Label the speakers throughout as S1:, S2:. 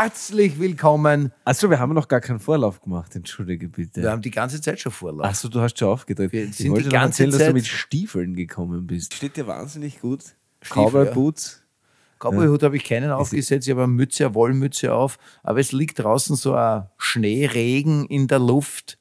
S1: herzlich willkommen.
S2: Achso, wir haben noch gar keinen Vorlauf gemacht, entschuldige bitte.
S1: Wir haben die ganze Zeit schon Vorlauf.
S2: Achso, du hast schon aufgedrückt.
S1: Wir
S2: Ich wollte
S1: die ganze
S2: erzählen, dass du
S1: Zeit-
S2: mit Stiefeln gekommen bist. Steht dir wahnsinnig gut. Cowboy. Boots.
S1: Cowboyhut habe ich keinen aufgesetzt, ich habe eine Mütze, eine Wollmütze auf, aber es liegt draußen so ein Schneeregen in der Luft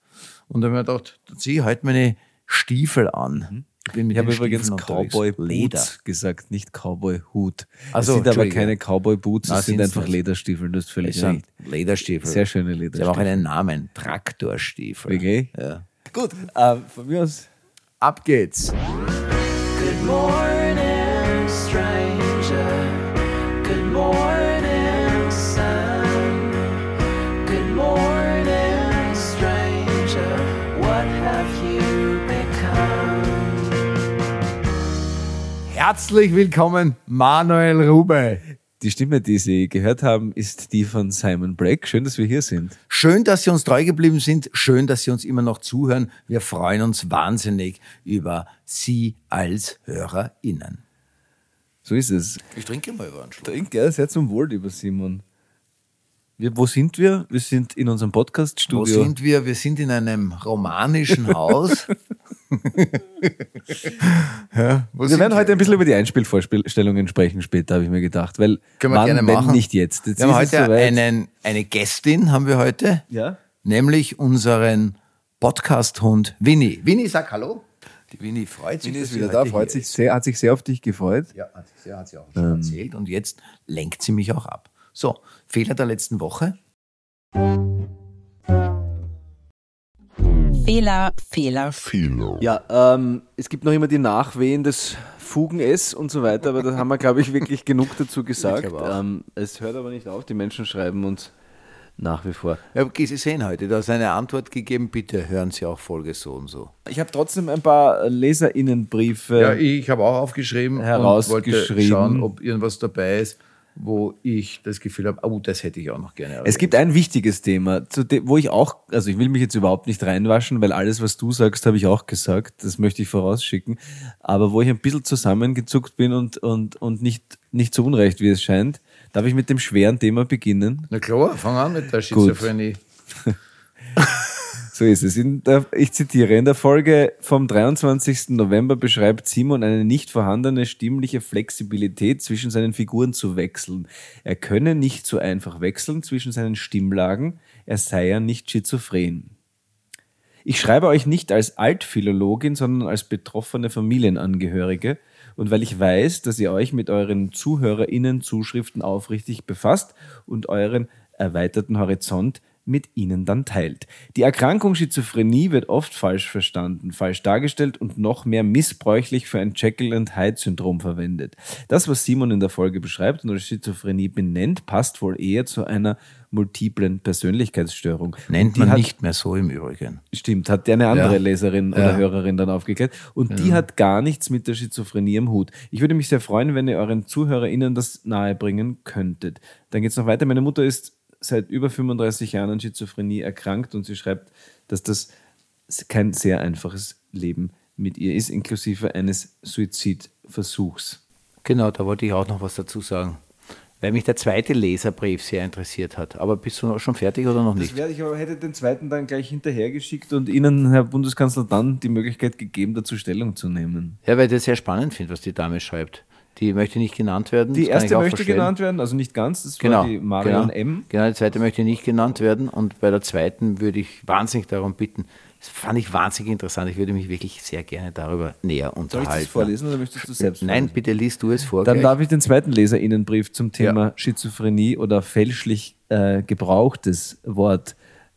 S1: und da habe ich mir gedacht, da ziehe ich heute meine Stiefel an. Ich bin mit
S2: Ich habe übrigens. Cowboy
S1: Leder.
S2: Boots gesagt, nicht Cowboy Hut.
S1: Ach
S2: Es
S1: so,
S2: sind aber keine Cowboy Boots,
S1: Na,
S2: es sind einfach
S1: nicht.
S2: Lederstiefel, das ist
S1: Es
S2: völlig
S1: sind
S2: recht.
S1: Lederstiefel.
S2: Sehr schöne
S1: Sie haben auch
S2: Lederstiefel.
S1: einen Namen, Traktorstiefel.
S2: Okay.
S1: Ja.
S2: Gut, äh, von mir aus.
S1: Ab geht's.
S3: Good morning,
S1: Herzlich willkommen, Manuel Rube.
S2: Die Stimme, die Sie gehört haben, ist die von Simon Breck. Schön, dass wir hier sind.
S1: Schön, dass Sie uns treu geblieben sind. Schön, dass Sie uns immer noch zuhören. Wir freuen uns wahnsinnig über Sie als HörerInnen.
S2: So ist es.
S1: Ich trinke mal über einen Schluck.
S2: Trink, ja, sehr zum Wohl, lieber Simon. Wir, wo sind wir? Wir sind in unserem
S1: Wo
S2: Podcast-Studio.
S1: sind wir? Wir sind in einem romanischen Haus. ja,
S2: Wir werden heute ein bisschen über die Einspielvorstellungen sprechen später, habe ich mir gedacht. Weil
S1: Können wir
S2: wann,
S1: gerne
S2: wenn
S1: machen.
S2: nicht jetzt. Jetzt
S1: Wir haben heute einen, eine Gästin, haben wir heute,
S2: Ja?
S1: nämlich unseren Podcast-Hund Winnie. Winnie, sag Hallo. Die Winnie freut sich.
S2: Winnie ist wieder da, freut sich sehr, hat sich sehr auf dich gefreut.
S1: Ja, hat sie, hat sie auch schon erzählt. Und jetzt lenkt sie mich auch ab. So, Fehler der letzten Woche.
S4: Fehler, Fehler, Fehler.
S2: Ja, ähm, es gibt noch immer die Nachwehen des Fugen-S und so weiter, aber da haben wir, glaube ich, wirklich genug dazu gesagt. Ähm, es hört aber nicht auf, die Menschen schreiben uns nach wie vor.
S1: Ja, okay, Sie sehen heute, du hast eine Antwort gegeben. Bitte hören Sie auch Folge so und so.
S2: Ich habe trotzdem ein paar LeserInnenbriefe.
S1: ich habe auch aufgeschrieben
S2: Herausgeschrieben.
S1: und wollte schauen, ob irgendwas dabei ist, wo ich das Gefühl habe, oh, das hätte ich auch noch gerne.
S2: Es gibt ein wichtiges Thema, wo ich auch, also ich will mich jetzt überhaupt nicht reinwaschen, weil alles, was du sagst, habe ich auch gesagt. Das möchte ich vorausschicken. Aber wo ich ein bisschen zusammengezuckt bin und, und, und nicht, nicht so unrecht, wie es scheint, darf ich mit dem schweren Thema beginnen.
S1: Na klar, fang an mit der Schizophrenie.
S2: So ist es. Der, ich zitiere, in der Folge vom 23. November beschreibt Simon eine nicht vorhandene stimmliche Flexibilität zwischen seinen Figuren zu wechseln. Er könne nicht so einfach wechseln zwischen seinen Stimmlagen, er sei ja nicht schizophren. Ich schreibe euch nicht als Altphilologin, sondern als betroffene Familienangehörige und weil ich weiß, dass ihr euch mit euren ZuhörerInnen Zuschriften aufrichtig befasst und euren erweiterten Horizont mit ihnen dann teilt. Die Erkrankung Schizophrenie wird oft falsch verstanden, falsch dargestellt und noch mehr missbräuchlich für ein Jekyll and Hyde Syndrom verwendet. Das, was Simon in der Folge beschreibt und als Schizophrenie benennt, passt wohl eher zu einer multiplen Persönlichkeitsstörung.
S1: Nennt
S2: Die
S1: man
S2: hat-
S1: nicht mehr so im Übrigen.
S2: Stimmt, hat eine andere
S1: Ja.
S2: Leserin oder
S1: Ja.
S2: Hörerin dann aufgeklärt. Und die hat gar nichts mit der Schizophrenie im Hut. Ich würde mich sehr freuen, wenn ihr euren ZuhörerInnen das nahebringen könntet. Dann geht's noch weiter. Meine Mutter ist seit über 35 Jahren an Schizophrenie erkrankt und sie schreibt, dass das kein sehr einfaches Leben mit ihr ist, inklusive eines Suizidversuchs.
S1: Genau, da wollte ich auch noch was dazu sagen. Weil mich der zweite Leserbrief sehr interessiert hat. Aber bist du noch schon fertig oder noch
S2: Das
S1: nicht?
S2: werde ich aber hätte den zweiten dann gleich hinterhergeschickt und Ihnen, Herr Bundeskanzler, dann die Möglichkeit gegeben, dazu Stellung zu nehmen.
S1: Ja, weil ich das sehr spannend finde, was die Dame schreibt. Die möchte nicht genannt werden.
S2: Die erste möchte
S1: verstehen.
S2: genannt werden, also nicht ganz, das
S1: Genau.
S2: war die Marion
S1: genau.
S2: M.
S1: Genau, die zweite möchte nicht genannt werden. Und bei der zweiten würde ich wahnsinnig darum bitten. Das fand ich wahnsinnig interessant. Ich würde mich wirklich sehr gerne darüber näher
S2: Soll
S1: unterhalten.
S2: ich das vorlesen oder möchtest du selbst
S1: Nein,
S2: vorlesen?
S1: bitte liest du es vor.
S2: Dann
S1: gleich.
S2: darf ich den zweiten Leserinnenbrief zum Thema
S1: Ja.
S2: Schizophrenie oder fälschlich äh, gebrauchtes Wort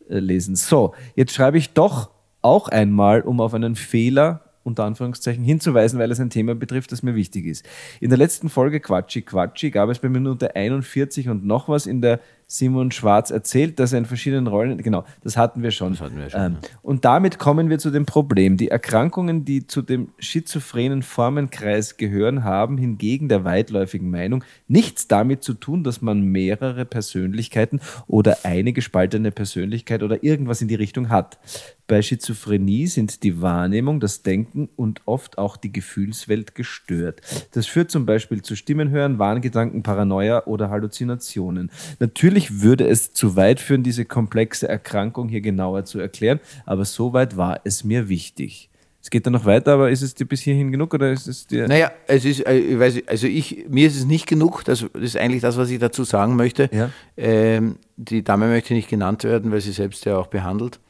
S2: äh, lesen. So, jetzt schreibe ich doch auch einmal, um auf einen Fehler unter Anführungszeichen hinzuweisen, weil es ein Thema betrifft, das mir wichtig ist. In der letzten Folge Quatschi Quatschi gab es bei Minute 41 und noch was in der Simon Schwarz erzählt, dass er in verschiedenen Rollen, genau, das hatten wir schon.
S1: hatten wir schon,
S2: Ähm, und damit kommen wir zu dem Problem. Die Erkrankungen, die zu dem schizophrenen Formenkreis gehören, haben hingegen der weitläufigen Meinung nichts damit zu tun, dass man mehrere Persönlichkeiten oder eine gespaltene Persönlichkeit oder irgendwas in die Richtung hat. Bei Schizophrenie sind die Wahrnehmung, das Denken und oft auch die Gefühlswelt gestört. Das führt zum Beispiel zu Stimmenhören, Wahngedanken, Paranoia oder Halluzinationen. Natürlich würde es zu weit führen, diese komplexe Erkrankung hier genauer zu erklären, aber soweit war es mir wichtig. Es geht dann noch weiter, aber ist es dir bis hierhin genug oder ist es dir.
S1: Naja, es ist, äh, ich weiß, also ich, mir ist es nicht genug, das, ist eigentlich das, was ich dazu sagen möchte.
S2: Ja.
S1: Ähm, die Dame möchte nicht genannt werden, weil sie selbst ja auch behandelt.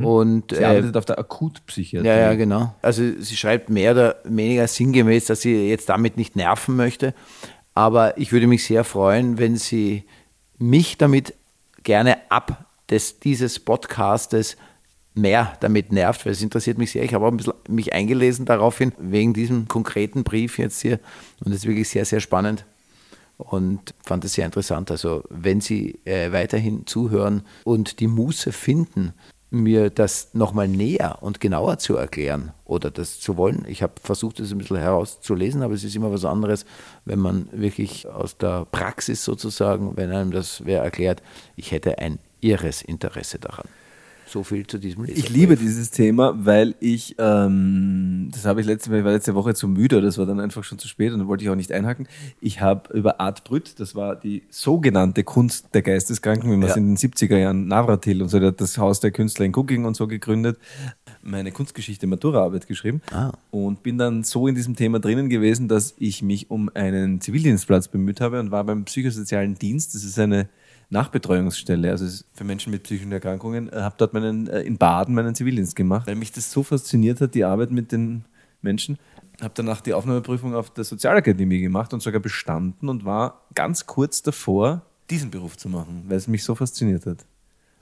S1: Und,
S2: Sie
S1: äh,
S2: arbeitet auf der Akutpsychiatrie.
S1: ja, ja, genau. Also sie schreibt mehr oder weniger sinngemäß, dass sie jetzt damit nicht nerven möchte. Aber ich würde mich sehr freuen, wenn sie mich damit gerne ab des, dieses Podcastes mehr damit nervt, weil es interessiert mich sehr. Ich habe auch ein bisschen mich eingelesen daraufhin, wegen diesem konkreten Brief jetzt hier. Und es ist wirklich sehr, sehr spannend und fand es sehr interessant. Also wenn Sie äh, weiterhin zuhören und die Muße finden, mir das nochmal näher und genauer zu erklären oder das zu wollen. Ich habe versucht, das ein bisschen herauszulesen, aber es ist immer was anderes, wenn man wirklich aus der Praxis sozusagen, wenn einem das wer erklärt, ich hätte ein irres Interesse daran. So viel zu diesem Leserbrief.
S2: Ich liebe dieses Thema, weil ich, ähm, das habe ich letzte, ich war letzte Woche zu müde, das war dann einfach schon zu spät und dann wollte ich auch nicht einhaken. Ich habe über Art Brütt, das war die sogenannte Kunst der Geisteskranken, wie man es
S1: Ja.
S2: in den 70er Jahren, Navratil und so, der hat das Haus der Künstler in Cooking und so gegründet, meine Kunstgeschichte Maturaarbeit geschrieben
S1: Ah.
S2: und bin dann so in diesem Thema drinnen gewesen, dass ich mich um einen Zivildienstplatz bemüht habe und war beim psychosozialen Dienst. Das ist eine Nachbetreuungsstelle, also für Menschen mit psychischen Erkrankungen, habe dort meinen, äh, in Baden meinen Zivildienst gemacht, weil mich das so fasziniert hat, die Arbeit mit den Menschen. Habe danach die Aufnahmeprüfung auf der Sozialakademie gemacht und sogar bestanden und war ganz kurz davor, diesen Beruf zu machen, weil es mich so fasziniert hat.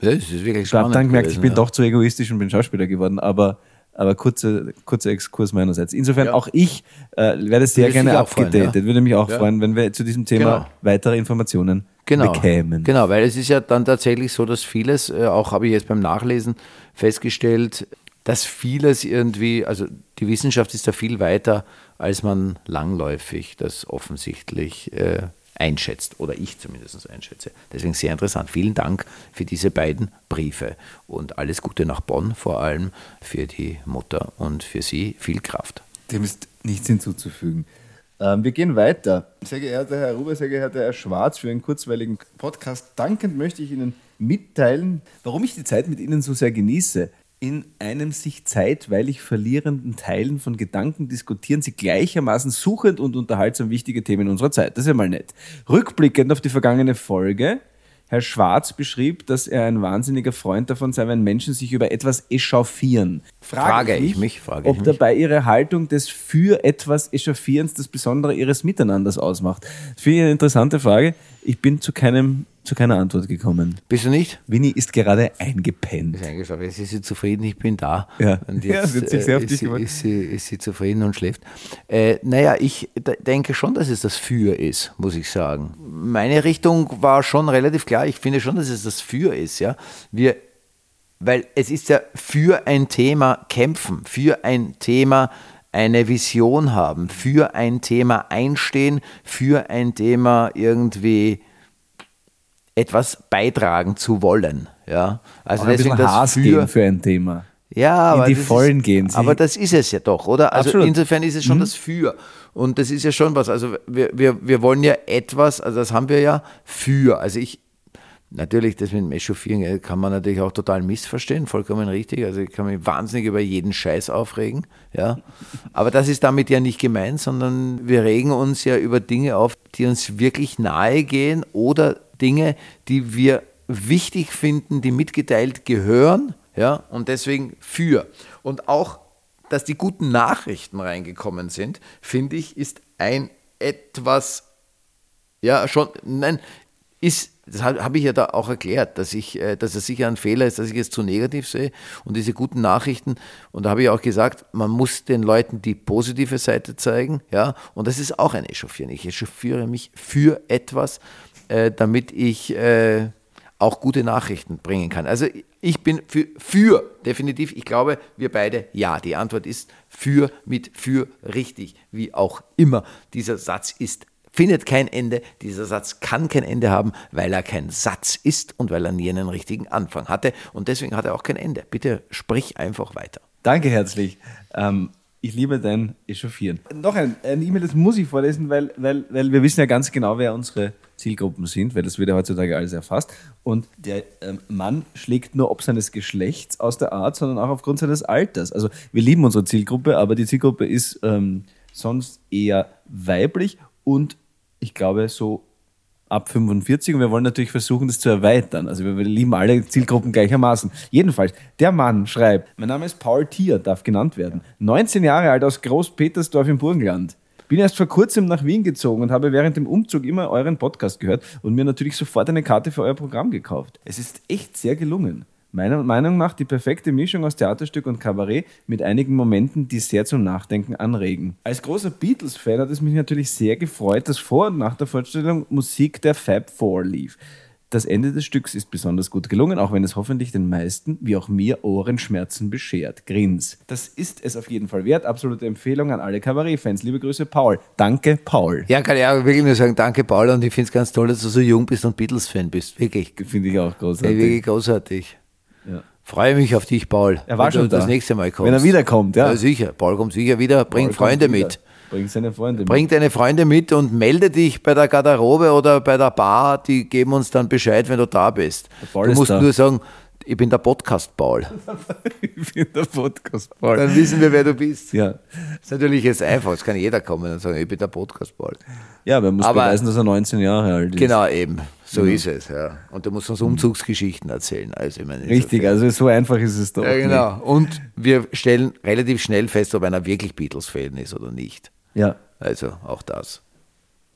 S1: Ja, das ist wirklich
S2: Ich habe
S1: spannend.
S2: dann gemerkt, ich bin
S1: ja.
S2: doch zu egoistisch und bin Schauspieler geworden, aber, aber kurzer, kurzer Exkurs meinerseits. Insofern
S1: Ja.
S2: auch ich äh, werde sehr gerne abgedatet,
S1: ja.
S2: würde mich auch
S1: Ja.
S2: freuen, wenn wir zu diesem Thema
S1: Genau.
S2: weitere Informationen
S1: genau,
S2: bekämen.
S1: Genau, weil es ist ja dann tatsächlich so, dass vieles, äh, auch habe ich jetzt beim Nachlesen festgestellt, dass vieles irgendwie, also die Wissenschaft ist da viel weiter, als man langläufig das offensichtlich äh, einschätzt oder ich zumindest einschätze. Deswegen sehr interessant. Vielen Dank für diese beiden Briefe und alles Gute nach Bonn, vor allem für die Mutter und für Sie viel Kraft.
S2: Dem ist nichts hinzuzufügen. Ähm, wir gehen weiter. Sehr geehrter Herr Ruber, sehr geehrter Herr Schwarz, für einen kurzweiligen Podcast dankend möchte ich Ihnen mitteilen, warum ich die Zeit mit Ihnen so sehr genieße. In einem sich zeitweilig verlierenden Teilen von Gedanken diskutieren Sie gleichermaßen suchend und unterhaltsam wichtige Themen unserer Zeit. Das ist ja mal nett. Rückblickend auf die vergangene Folge Herr Schwarz beschrieb, dass er ein wahnsinniger Freund davon sei, wenn Menschen sich über etwas echauffieren.
S1: Frage ich mich, frage
S2: ob
S1: ich mich.
S2: dabei ihre Haltung des für etwas Echauffierens das Besondere ihres Miteinanders ausmacht. Das finde ich eine interessante Frage. Ich bin zu, keinem, zu keiner Antwort gekommen.
S1: Bist du nicht?
S2: Winnie ist gerade eingepennt.
S1: ist eingeschlafen. Jetzt ist sie zufrieden, ich bin da.
S2: Ja.
S1: Und
S2: Ja,
S1: jetzt
S2: sie hat sich sehr auf
S1: äh,
S2: dich
S1: ist, sie, ist, sie, ist sie zufrieden und schläft. Äh, naja, ich denke schon, dass es das Für ist, muss ich sagen. Meine Richtung war schon relativ klar. Ich finde schon, dass es das Für ist. Ja? Wir, weil es ist ja für ein Thema kämpfen, für ein Thema eine Vision haben, für ein Thema einstehen, für ein Thema irgendwie etwas beitragen zu wollen. Ja, also
S2: Auch ein bisschen Hass geben für ein Thema.
S1: ja, aber
S2: die
S1: das
S2: Vollen
S1: ist,
S2: gehen. Sie-
S1: Aber das ist es ja doch, oder? Also
S2: Absolut. Mhm.
S1: insofern ist es schon das Für. Und das ist ja schon was. Also wir, wir, wir wollen ja etwas, also das haben wir ja für. Also ich, natürlich, das mit dem Echauffieren kann man natürlich auch total missverstehen, vollkommen richtig. Also ich kann mich wahnsinnig über jeden Scheiß aufregen, ja. Aber das ist damit ja nicht gemeint, sondern wir regen uns ja über Dinge auf, die uns wirklich nahe gehen oder Dinge, die wir wichtig finden, die mitgeteilt gehören, ja, und deswegen für. Und auch, dass die guten Nachrichten reingekommen sind, finde ich, ist ein etwas, ja, schon, nein, ist, das habe hab ich ja da auch erklärt, dass ich, äh, dass es sicher ein Fehler ist, dass ich es zu negativ sehe und diese guten Nachrichten, und da habe ich auch gesagt, man muss den Leuten die positive Seite zeigen, ja, und das ist auch ein Echauffieren. Ich echauffiere mich für etwas, äh, damit ich äh, auch gute Nachrichten bringen kann. Also ich bin für, für, definitiv, ich glaube, wir beide, ja, die Antwort ist für, mit für, richtig, wie auch immer. Dieser Satz ist findet kein Ende. Dieser Satz kann kein Ende haben, weil er kein Satz ist und weil er nie einen richtigen Anfang hatte. Und deswegen hat er auch kein Ende. Bitte sprich einfach weiter.
S2: Danke herzlich. Ähm, ich liebe dein Echauffieren. Noch ein, ein E-Mail, das muss ich vorlesen, weil, weil, weil wir wissen ja ganz genau, wer unsere Zielgruppen sind, weil das wird ja heutzutage alles erfasst. Und der ähm, Mann schlägt nur ob seines Geschlechts aus der Art, sondern auch aufgrund seines Alters. Also wir lieben unsere Zielgruppe, aber die Zielgruppe ist ähm, sonst eher weiblich und ich glaube so ab 45 und wir wollen natürlich versuchen, das zu erweitern. Also wir lieben alle Zielgruppen gleichermaßen. Jedenfalls, der Mann schreibt, mein Name ist Paul Thier, darf genannt werden. 19 Jahre alt aus Großpetersdorf im Burgenland. Bin erst vor kurzem nach Wien gezogen und habe während dem Umzug immer euren Podcast gehört und mir natürlich sofort eine Karte für euer Programm gekauft. Es ist echt sehr gelungen. Meiner Meinung nach die perfekte Mischung aus Theaterstück und Kabarett mit einigen Momenten, die sehr zum Nachdenken anregen. Als großer Beatles-Fan hat es mich natürlich sehr gefreut, dass vor und nach der Vorstellung Musik der Fab Four lief. Das Ende des Stücks ist besonders gut gelungen, auch wenn es hoffentlich den meisten, wie auch mir, Ohrenschmerzen beschert. Grins. Das ist es auf jeden Fall wert. Absolute Empfehlung an alle Kabarett-Fans. Liebe Grüße, Paul. Danke, Paul.
S1: Ja, kann ich auch wirklich nur sagen, danke Paul und ich finde es ganz toll, dass du so jung bist und Beatles-Fan bist. Wirklich.
S2: Finde ich auch
S1: Ja,
S2: großartig.
S1: wirklich großartig.
S2: Ja.
S1: Freue mich auf dich, Paul.
S2: Er war
S1: wenn
S2: schon
S1: du das
S2: da.
S1: nächste Mal kommst.
S2: Wenn er wiederkommt, ja.
S1: Ja, sicher. Paul kommt sicher wieder. Bring
S2: Paul
S1: Freunde mit.
S2: Bring seine Freunde mit.
S1: Bring deine Freunde mit und melde dich bei der Garderobe oder bei der Bar. Die geben uns dann Bescheid, wenn du da bist. Du musst
S2: da.
S1: nur sagen, ich bin der Podcast-Paul.
S2: Ich bin der Podcast, Paul.
S1: Dann wissen wir, wer du bist.
S2: Ja.
S1: Das ist natürlich jetzt einfach. Es kann jeder kommen und sagen, ich bin der Podcast-Paul.
S2: ja, man muss
S1: Aber-
S2: beweisen, dass er 19 Jahre alt ist.
S1: Genau, eben. So ist es. Ja. Und du musst uns Umzugsgeschichten erzählen. Also, ich meine,
S2: Richtig, also so einfach ist es doch.
S1: Ja, genau. Und wir stellen relativ schnell fest, ob einer wirklich Beatles-Fan ist oder nicht.
S2: Nicht. Ja,
S1: Also auch das.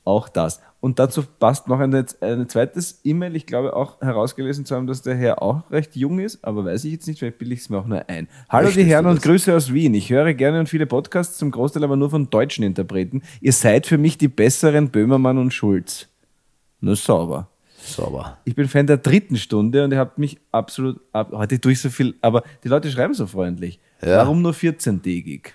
S2: auch das. Und dazu passt noch ein, ein zweites E-Mail. Ich glaube auch herausgelesen zu haben, dass der Herr auch recht jung ist, aber weiß ich jetzt nicht, vielleicht bilde ich es mir auch nur ein. Hallo
S1: Möchtest
S2: die Herren und? Grüße aus Wien. Ich höre gerne und viele Podcasts, zum Großteil aber nur von deutschen Interpreten. Ihr seid für mich die besseren Böhmermann und Schulz. Nur sauber.
S1: Sauber.
S2: Ich bin Fan der dritten Stunde und ihr habt mich absolut ab. Heute tue ich so viel, aber die Leute schreiben so freundlich.
S1: Ja.
S2: Warum nur 14-tägig?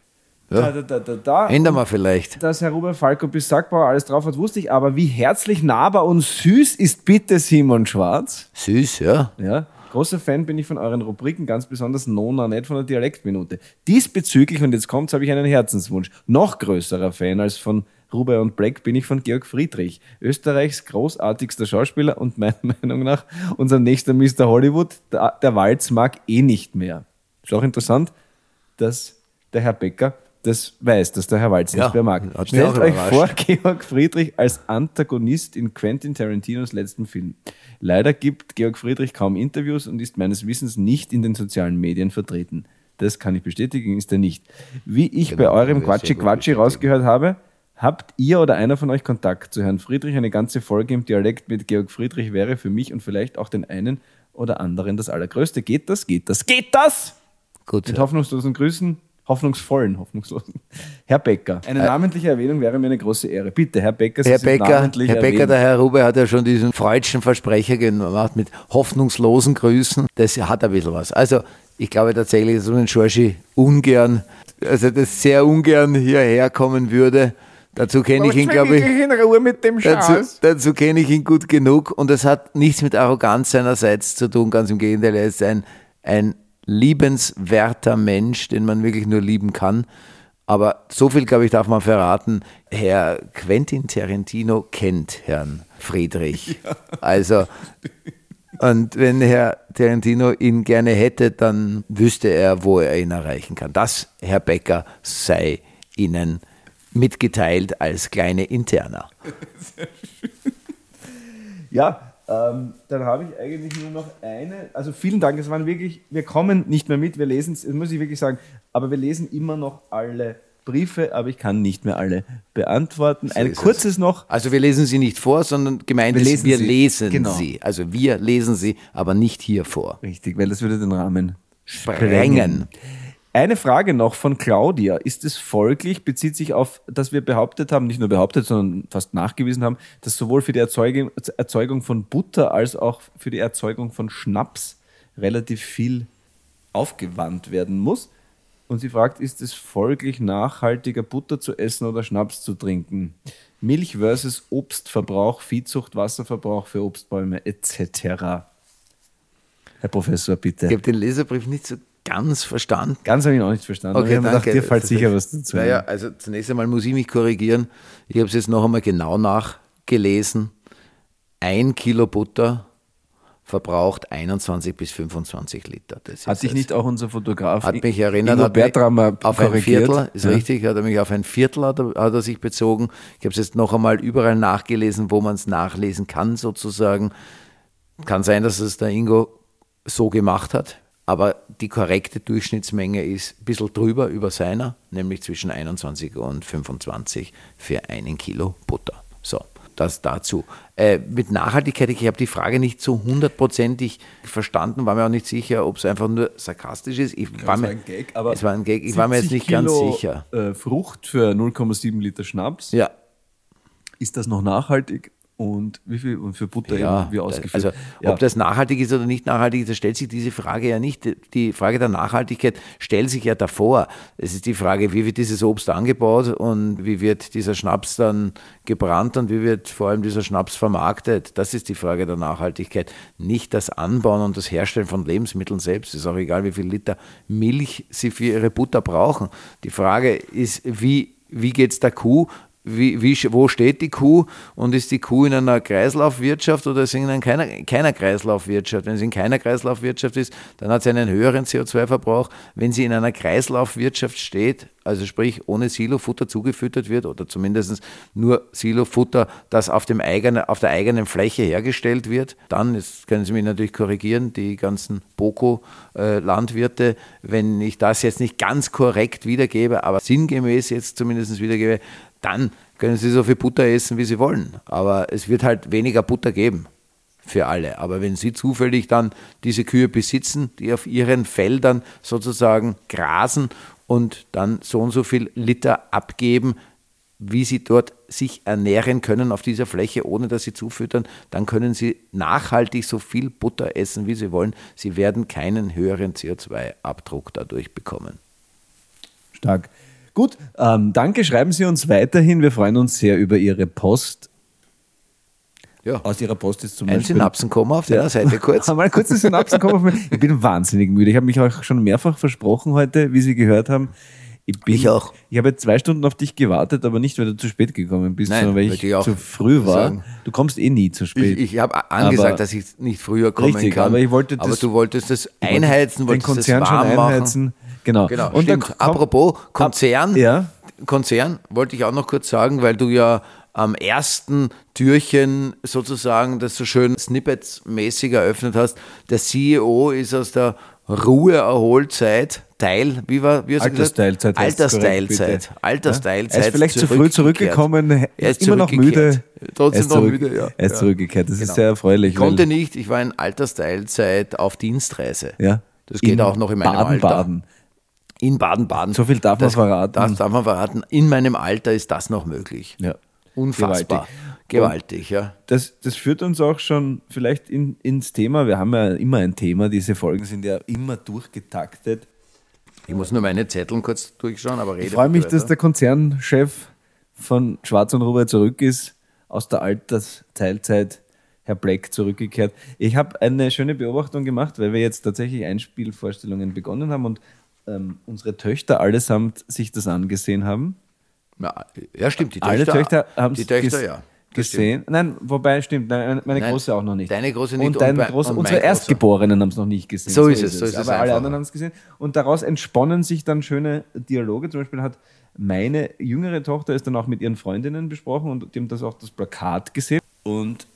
S1: Ja.
S2: Da, da, da, da.
S1: Ändern wir vielleicht.
S2: Dass Herr Robert Falco bis Sackbauer alles drauf hat, wusste ich, aber wie herzlich nahbar und süß ist bitte Simon Schwarz?
S1: Süß, ja.
S2: Ja. Großer Fan bin ich von euren Rubriken, ganz besonders Nona, nicht von der Dialektminute. Diesbezüglich, und jetzt kommt's, habe ich einen Herzenswunsch. Noch größerer Fan als von Ruber und Black bin ich von Georg Friedrich, Österreichs großartigster Schauspieler und meiner Meinung nach unser nächster Mr. Hollywood. Der, Walz mag eh nicht mehr. Ist auch interessant, dass der Herr Becker das weiß, dass der Herr Walz
S1: Ja,
S2: nicht mehr mag. Stellt euch vor, Georg Friedrich als Antagonist in Quentin Tarantinos letzten Film. Leider gibt Georg Friedrich kaum Interviews und ist meines Wissens nicht in den sozialen Medien vertreten. Das kann ich bestätigen, ist er nicht. Wie ich
S1: Genau,
S2: bei eurem Quatschi Quatschi rausgehört habe, habt ihr oder einer von euch Kontakt zu Herrn Friedrich? Eine ganze Folge im Dialekt mit Georg Friedrich wäre für mich und vielleicht auch den einen oder anderen das Allergrößte. Geht das? Geht das? Geht das?
S1: Gut.
S2: Mit hoffnungslosen Grüßen, hoffnungsvollen, hoffnungslosen. Herr Becker, eine namentliche Erwähnung wäre mir eine große Ehre. Bitte, Herr Becker, Sie
S1: Herr
S2: sind
S1: Becker,
S2: namentlich
S1: Herr Becker,
S2: erwähnt.
S1: der Herr Rube hat ja schon diesen freudschen Versprecher gemacht mit hoffnungslosen Grüßen. Das hat ein bisschen was. Also, ich glaube tatsächlich, dass ein Schorschi ungern, also das sehr ungern hierher kommen würde. Dazu kenne ich ihn, glaube ich.
S2: in Ruhe mit dem
S1: Dazu, dazu kenne ich ihn gut genug und es hat nichts mit Arroganz seinerseits zu tun, ganz im Gegenteil, er ist ein, ein liebenswerter Mensch, den man wirklich nur lieben kann. Aber so viel, glaube ich, darf man verraten. Herr Quentin Tarantino kennt Herrn Friedrich. Also, und wenn Herr Tarantino ihn gerne hätte, dann wüsste er, wo er ihn erreichen kann. Das, Herr Becker, sei Ihnen mitgeteilt als kleine Interna.
S2: Ja, ähm, dann habe ich eigentlich nur noch eine. Also vielen Dank, es waren wirklich, wir kommen nicht mehr mit, wir lesen es, das muss ich wirklich sagen, aber wir lesen immer noch alle Briefe, aber ich kann nicht mehr alle beantworten. Ein
S1: ist es.
S2: kurzes noch.
S1: Also wir lesen sie nicht vor, sondern gemeint
S2: Wir lesen
S1: wir
S2: sie.
S1: lesen
S2: Genau.
S1: sie. Also wir lesen sie, aber nicht hier vor.
S2: Richtig, weil das würde den Rahmen
S1: Sprengen.
S2: Eine Frage noch von Claudia. Ist es folglich, bezieht sich auf, dass wir behauptet haben, nicht nur behauptet, sondern fast nachgewiesen haben, dass sowohl für die Erzeugung, Erzeugung von Butter als auch für die Erzeugung von Schnaps relativ viel aufgewandt werden muss. Und sie fragt, ist es folglich nachhaltiger, Butter zu essen oder Schnaps zu trinken? Milch versus Obstverbrauch, Viehzucht, Wasserverbrauch für Obstbäume etc. Herr Professor, bitte.
S1: Ich habe den Leserbrief nicht so ganz verstanden.
S2: Ganz habe ich noch nicht verstanden. aber ich habe gedacht, dir fällt sicher was dazu.
S1: Naja, also zunächst einmal muss ich mich korrigieren. Ich habe es jetzt noch einmal genau nachgelesen. Ein Kilo Butter verbraucht 21 bis 25 Liter. Das
S2: Hat sich nicht auch unser Fotograf
S1: hat mich erinnert, hat mich
S2: Bertram mal
S1: auf ein? Viertel, ist
S2: Ja.
S1: richtig, hat er mich auf ein Viertel hat er, hat er sich bezogen. Ich habe es jetzt noch einmal überall nachgelesen, wo man es nachlesen kann sozusagen. Kann sein, dass es der Ingo so gemacht hat, aber die korrekte Durchschnittsmenge ist ein bisschen drüber über seiner, nämlich zwischen 21 und 25 für einen Kilo Butter. So, das dazu. Äh, mit Nachhaltigkeit, ich habe die Frage nicht so hundertprozentig verstanden, war mir auch nicht sicher, ob es einfach nur sarkastisch ist. Ich war
S2: Es
S1: mir,
S2: war ein Gag, aber
S1: es war ein Gag, ich war mir jetzt
S2: 70
S1: nicht ganz
S2: Kilo,
S1: sicher.
S2: Äh, Frucht für 0,7 Liter Schnaps.
S1: Ja,
S2: Ist das noch nachhaltig? Und wie viel und für Butter
S1: Ja,
S2: eben, wie ausgeführt?
S1: also
S2: ja.
S1: ob das nachhaltig ist oder nicht nachhaltig ist, da stellt sich diese Frage ja nicht. Die Frage der Nachhaltigkeit stellt sich ja davor. Es ist die Frage, wie wird dieses Obst angebaut und wie wird dieser Schnaps dann gebrannt und wie wird vor allem dieser Schnaps vermarktet. Das ist die Frage der Nachhaltigkeit. Nicht das Anbauen und das Herstellen von Lebensmitteln selbst. Es ist auch egal, wie viel Liter Milch sie für ihre Butter brauchen. Die Frage ist, wie, wie geht es der Kuh? Wie, wie, wo steht die Kuh und ist die Kuh in einer Kreislaufwirtschaft oder ist sie in keiner, keiner Kreislaufwirtschaft? Wenn sie in keiner Kreislaufwirtschaft ist, dann hat sie einen höheren CO2-Verbrauch. Wenn sie in einer Kreislaufwirtschaft steht, also sprich ohne Silofutter zugefüttert wird oder zumindest nur Silofutter, das auf, dem eigenen, auf der eigenen Fläche hergestellt wird, dann, jetzt können Sie mich natürlich korrigieren, die ganzen Boko-Landwirte, wenn ich das jetzt nicht ganz korrekt wiedergebe, aber sinngemäß jetzt zumindest wiedergebe, dann können Sie so viel Butter essen, wie Sie wollen. Aber es wird halt weniger Butter geben für alle. Aber wenn Sie zufällig dann diese Kühe besitzen, die auf ihren Feldern sozusagen grasen und dann so und so viel Liter abgeben, wie sie dort sich ernähren können auf dieser Fläche, ohne dass sie zufüttern, dann können sie nachhaltig so viel Butter essen, wie sie wollen. Sie werden keinen höheren CO2-Abdruck dadurch bekommen.
S2: Stark. Gut, ähm, danke. Schreiben Sie uns weiterhin. Wir freuen uns sehr über Ihre Post.
S1: Ja.
S2: Aus Ihrer Post ist zum
S1: Ein
S2: Beispiel.
S1: Synapsenkomma auf deiner Seite kurz.
S2: Mal kurz die Synapsen kommen auf mich. Ich bin wahnsinnig müde. Ich habe mich auch schon mehrfach versprochen heute, wie Sie gehört haben. Ich, bin,
S1: Ich auch.
S2: Ich habe jetzt zwei Stunden auf dich gewartet, aber nicht, weil du zu spät gekommen bist,
S1: Nein,
S2: sondern weil ich,
S1: ich
S2: zu früh war.
S1: sagen.
S2: Du kommst eh nie zu spät.
S1: Ich, ich habe angesagt,
S2: Aber-
S1: dass ich nicht früher kommen
S2: Richtig,
S1: kann.
S2: aber ich wollte
S1: aber
S2: das-
S1: du wolltest das einheizen,
S2: den
S1: wolltest
S2: Konzern
S1: das
S2: schon
S1: warm
S2: einheizen.
S1: machen.
S2: Genau.
S1: Genau,
S2: Und
S1: stimmt.
S2: kommt-
S1: Apropos Konzern,
S2: Ja.
S1: Konzern wollte ich auch noch kurz sagen, weil du ja am ersten Türchen sozusagen das so schön Snippets-mäßig eröffnet hast. Der CEO ist aus der Ruhe-Erholzeit, Teil, wie war, wie hast?
S2: Altersteilzeit
S1: Altersteilzeit. Altersteilzeit.
S2: Er ist vielleicht zu früh zurückgekommen,
S1: Er ist
S2: immer noch müde.
S1: Trotzdem
S2: er ist
S1: noch müde, ja.
S2: Er ist
S1: Ja.
S2: zurückgekehrt. Das ist
S1: Genau.
S2: sehr erfreulich.
S1: Ich konnte nicht, ich war in Altersteilzeit auf Dienstreise.
S2: Ja.
S1: Das geht
S2: In
S1: auch noch in meinem
S2: Baden,
S1: Alter.
S2: Baden.
S1: In Baden-Baden.
S2: So viel darf man
S1: das,
S2: verraten.
S1: Das darf man verraten. In meinem Alter ist das noch möglich.
S2: Ja.
S1: Unfassbar.
S2: Gewaltig.
S1: Gewaltig, ja.
S2: Das, das führt uns auch schon vielleicht in, ins Thema. Wir haben ja immer ein Thema. Diese Folgen sind ja immer durchgetaktet.
S1: Ich muss nur meine Zetteln kurz durchschauen, aber rede
S2: Ich freue mich,
S1: bitte
S2: dass
S1: weiter.
S2: der Konzernchef von Schwarz und Ruber zurück ist, aus der Altersteilzeit, Herr Black, zurückgekehrt. Ich habe eine schöne Beobachtung gemacht, weil wir jetzt tatsächlich Einspielvorstellungen begonnen haben und ähm, unsere Töchter allesamt sich das angesehen haben.
S1: Ja, ja, stimmt. Die
S2: Alle Töchter haben
S1: die
S2: es
S1: Töchter,
S2: ges
S1: ja.
S2: Gesehen. Nein, wobei, stimmt, meine
S1: Nein,
S2: Große auch noch nicht.
S1: deine Große nicht
S2: Und, dein
S1: und
S2: Große,
S1: und
S2: unsere
S1: mein Großer.
S2: Erstgeborenen haben es noch nicht gesehen.
S1: So ist es, so ist es
S2: Aber alle anderen haben es gesehen. Und daraus entsponnen sich dann schöne Dialoge. Zum Beispiel hat meine jüngere Tochter es dann auch mit ihren Freundinnen besprochen und die haben das auch das Plakat gesehen. Und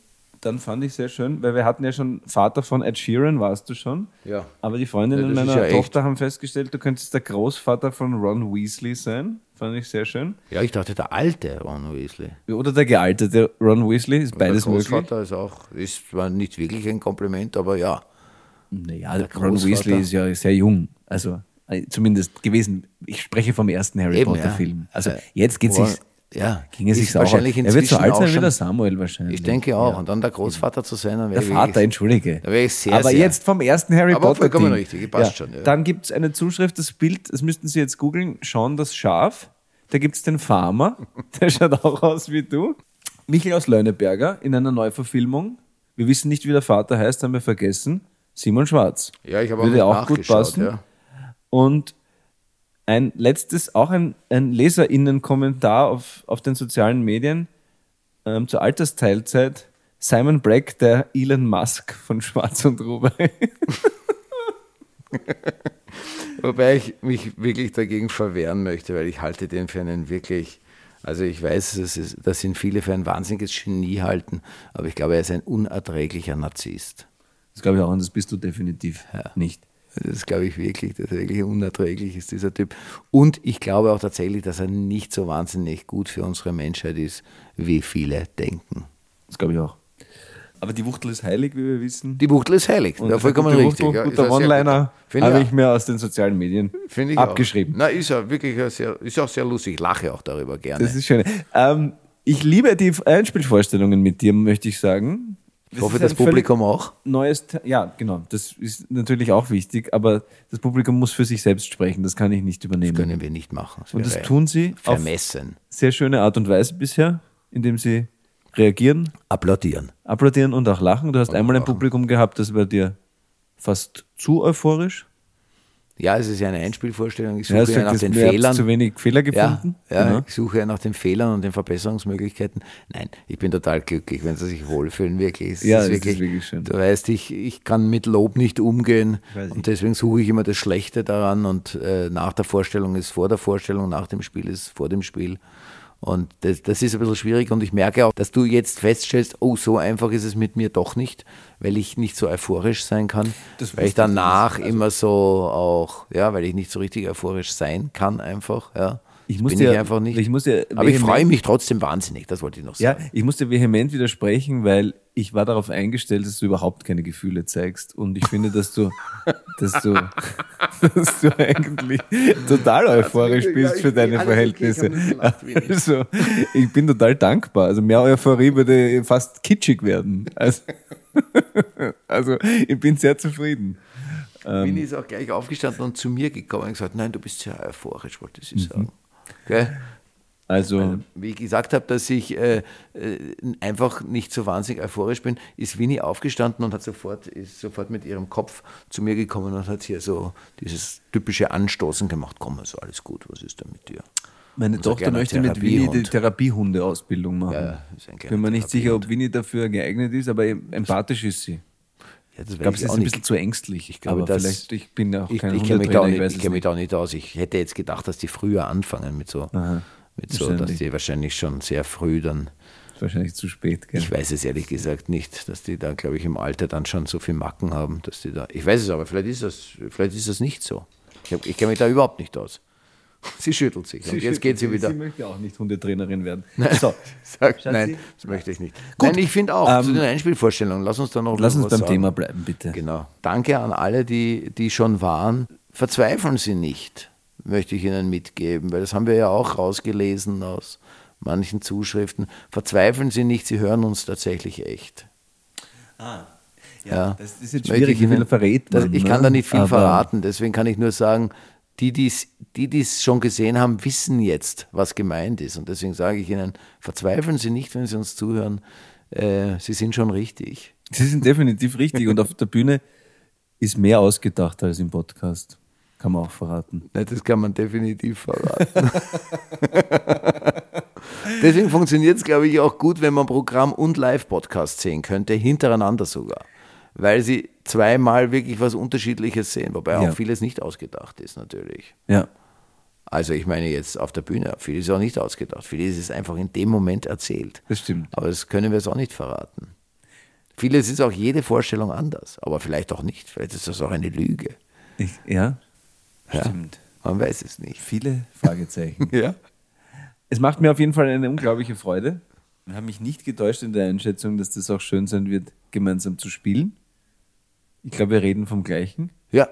S2: dann fand ich sehr schön, weil wir hatten ja schon Vater von Ed Sheeran, warst du schon.
S1: Ja.
S2: Aber die Freundinnen
S1: Ja,
S2: meiner
S1: ja echt.
S2: Tochter haben festgestellt, du könntest der Großvater von Ron Weasley sein. Fand ich sehr schön.
S1: Ja, ich dachte, der alte Ron Weasley.
S2: Oder der gealterte Ron Weasley, ist beides
S1: der
S2: möglich.
S1: Großvater ist auch, ist zwar nicht wirklich ein Kompliment, aber ja.
S2: Naja, der. Ron Weasley ist ja sehr jung. Also äh, zumindest gewesen. Ich spreche vom ersten Harry
S1: Eben,
S2: Potter
S1: ja.
S2: Film. Also jetzt geht
S1: Ron-
S2: sich
S1: Ja,
S2: Ging es sich auch.
S1: wahrscheinlich
S2: Er wird so alt
S1: auch
S2: sein wie der Samuel wahrscheinlich.
S1: Ich denke auch.
S2: Ja.
S1: Und dann der Großvater zu sein, dann wäre
S2: Der
S1: ich
S2: Vater,
S1: wirklich-
S2: entschuldige.
S1: Da wäre ich sehr,
S2: Aber
S1: sehr-
S2: jetzt vom ersten Harry
S1: Aber
S2: Potter.
S1: vollkommen richtig, passt schon, ja.
S2: Dann gibt es eine Zuschrift, das Bild, das müssten Sie jetzt googeln, Sean das Schaf. Da gibt es den Farmer, der schaut auch aus wie du. Michael aus Leuneberger in einer Neuverfilmung. Wir wissen nicht, wie der Vater heißt, haben wir vergessen. Simon Schwarz.
S1: Ja, ich habe auch,
S2: Würde auch gut passen.
S1: Ja.
S2: Und ein letztes, auch ein, ein LeserInnen-Kommentar auf, auf den sozialen Medien ähm, zur Altersteilzeit. Simon Brack, der Elon Musk von Schwarz und Rubai.
S1: Wobei ich mich wirklich dagegen verwehren möchte, weil ich halte den für einen wirklich, also ich weiß, dass, es, dass ihn viele für ein wahnsinniges Genie halten, aber ich glaube, er ist ein unerträglicher Narzisst.
S2: Das glaube ich auch, und das bist du definitiv nicht.
S1: Das glaube ich wirklich, dass er wirklich unerträglich ist, dieser Typ. Und ich glaube auch tatsächlich, dass er nicht so wahnsinnig gut für unsere Menschheit ist, wie viele denken.
S2: Das glaube ich auch. Aber die Wuchtel ist heilig, wie wir wissen.
S1: Die Wuchtel ist heilig,
S2: und
S1: ja, vollkommen richtig.
S2: Wuchtel,
S1: ja. Ist
S2: guter One-Liner habe
S1: ich
S2: mir aus den sozialen Medien
S1: Finde ich
S2: abgeschrieben.
S1: Auch. Na, ist ja wirklich sehr, ist auch sehr lustig. Ich lache auch darüber gerne.
S2: Das ist schön. Ähm, ich liebe die Einspielvorstellungen mit dir, möchte ich sagen.
S1: Ich hoffe, das
S2: ein
S1: Publikum auch.
S2: Neues, ja, genau. Das ist natürlich auch wichtig, aber das Publikum muss für sich selbst sprechen. Das kann ich nicht übernehmen.
S1: Können wir nicht machen.
S2: und das tun sie auf
S1: Vermessen.
S2: sehr schöne Art und Weise bisher, indem sie reagieren,
S1: Applaudieren.
S2: applaudieren und auch lachen. Du hast einmal ein
S1: lachen.
S2: Publikum gehabt, das war dir fast zu euphorisch.
S1: Ja, es ist ja eine Einspielvorstellung. Ich
S2: Ja,
S1: suche ja,
S2: sagt,
S1: nach den Fehlern.
S2: zu wenig Fehler
S1: Ja,
S2: gefunden.
S1: ja
S2: Genau.
S1: ich suche ja nach den Fehlern und den Verbesserungsmöglichkeiten. Nein, ich bin total glücklich, wenn sie sich wohlfühlen, wirklich. Es
S2: Ja, das ist wirklich schön.
S1: Du weißt, ich, ich kann mit Lob nicht umgehen und deswegen suche ich immer das Schlechte daran und äh, nach der Vorstellung ist vor der Vorstellung, nach dem Spiel ist vor dem Spiel. Und das, das ist ein bisschen schwierig und ich merke auch, dass du jetzt feststellst, oh, so einfach ist es mit mir doch nicht, weil ich nicht so euphorisch sein kann,
S2: Das
S1: weil ich danach.
S2: Also
S1: immer so auch, ja, weil ich nicht so richtig euphorisch sein kann einfach, ja.
S2: Ich muss
S1: bin
S2: dir-
S1: ich einfach nicht.
S2: ich muss dir
S1: Aber ich freue mich trotzdem wahnsinnig, das wollte ich noch
S2: Ja,
S1: sagen.
S2: ich musste vehement widersprechen, weil ich war darauf eingestellt, dass du überhaupt keine Gefühle zeigst. Und ich finde, dass du, dass du, dass du eigentlich total euphorisch
S1: Ja,
S2: bist
S1: ich-
S2: für deine
S1: alles okay,
S2: Verhältnisse.
S1: ich.
S2: Also, ich bin total dankbar. Also mehr Euphorie würde fast kitschig werden. Also, also ich bin sehr zufrieden. Ähm.
S1: Winnie ist auch gleich aufgestanden und zu mir gekommen und gesagt, nein, du bist sehr euphorisch, wollte
S2: Mhm.
S1: sie sagen. Gell?
S2: Also,
S1: Wie ich gesagt habe, dass ich äh, äh, einfach nicht so wahnsinnig euphorisch bin, ist Winnie aufgestanden und hat sofort, ist sofort mit ihrem Kopf zu mir gekommen und hat hier so dieses typische Anstoßen gemacht. Komm, ist alles gut, was ist denn mit dir?
S2: meine
S1: Unser
S2: Tochter möchte mit Winnie die
S1: Therapiehund.
S2: Therapiehunde-Ausbildung machen.
S1: Ja, ist ein
S2: Bin mir nicht sicher, ob. Winnie dafür geeignet ist, aber empathisch ist sie.
S1: Das
S2: Ich glaube, sie ist
S1: auch
S2: ein bisschen zu ängstlich.
S1: Ich glaube,
S2: aber
S1: das-
S2: vielleicht, ich bin auch
S1: Ich,
S2: kein
S1: ich kenne mich, da
S2: ich
S1: nicht- ich
S2: es
S1: kenn mich da nicht aus. Ich hätte jetzt gedacht, dass die früher anfangen mit so, mit so dass die wahrscheinlich schon sehr früh dann,
S2: Ist wahrscheinlich zu spät, gell?
S1: ich weiß es ehrlich gesagt nicht, dass die da, glaube ich, im Alter dann schon so viel Macken haben, dass die da, ich weiß es aber, vielleicht ist das, vielleicht ist das nicht so. Ich, ich kenne mich da überhaupt nicht aus. Sie schüttelt sich und jetzt geht sie wieder.
S2: Sie möchte auch nicht Hundetrainerin werden. So,
S1: Sagt, nein, das möchte ich nicht. Nein, ich finde auch, zu den Einspielvorstellungen, lass uns da noch
S2: lass uns beim
S1: sagen.
S2: Thema bleiben, bitte.
S1: Genau. Danke an alle, die, die schon waren. Verzweifeln Sie nicht, möchte ich Ihnen mitgeben, weil das haben wir ja auch rausgelesen aus manchen Zuschriften. Verzweifeln Sie nicht, Sie hören uns tatsächlich echt. Ja,
S2: das ist jetzt schwierig,
S1: ich Ihnen-
S2: verrät
S1: das,
S2: man,
S1: Ich
S2: ne?
S1: kann da nicht viel
S2: Aber-
S1: verraten, deswegen kann ich nur sagen, die, die es die, die's schon gesehen haben, wissen jetzt, was gemeint ist. Und deswegen sage ich Ihnen, verzweifeln Sie nicht, wenn Sie uns zuhören. Äh, Sie sind schon richtig.
S2: Sie sind definitiv richtig und auf der Bühne ist mehr ausgedacht als im Podcast. Kann man auch verraten.
S1: Ne, das kann man definitiv verraten. Deswegen funktioniert es, glaube ich, auch gut, wenn man Programm und Live-Podcast sehen könnte, hintereinander sogar. Weil sie zweimal wirklich was Unterschiedliches sehen, wobei
S2: Ja.
S1: auch vieles nicht ausgedacht ist, natürlich.
S2: Ja.
S1: Also ich meine jetzt auf der Bühne, vieles ist auch nicht ausgedacht, vieles ist einfach in dem Moment erzählt.
S2: Das stimmt.
S1: Aber das können wir jetzt auch nicht verraten. Vieles ist auch jede Vorstellung anders, aber vielleicht auch nicht. Vielleicht ist das auch eine Lüge.
S2: Ich, ja,
S1: Ja.
S2: stimmt.
S1: Man weiß es nicht.
S2: Viele Fragezeichen.
S1: Ja.
S2: Es macht mir auf jeden Fall eine unglaubliche Freude. Ich habe mich nicht getäuscht in der Einschätzung, dass das auch schön sein wird, gemeinsam zu spielen. Ich glaube, wir reden vom Gleichen.
S1: Ja.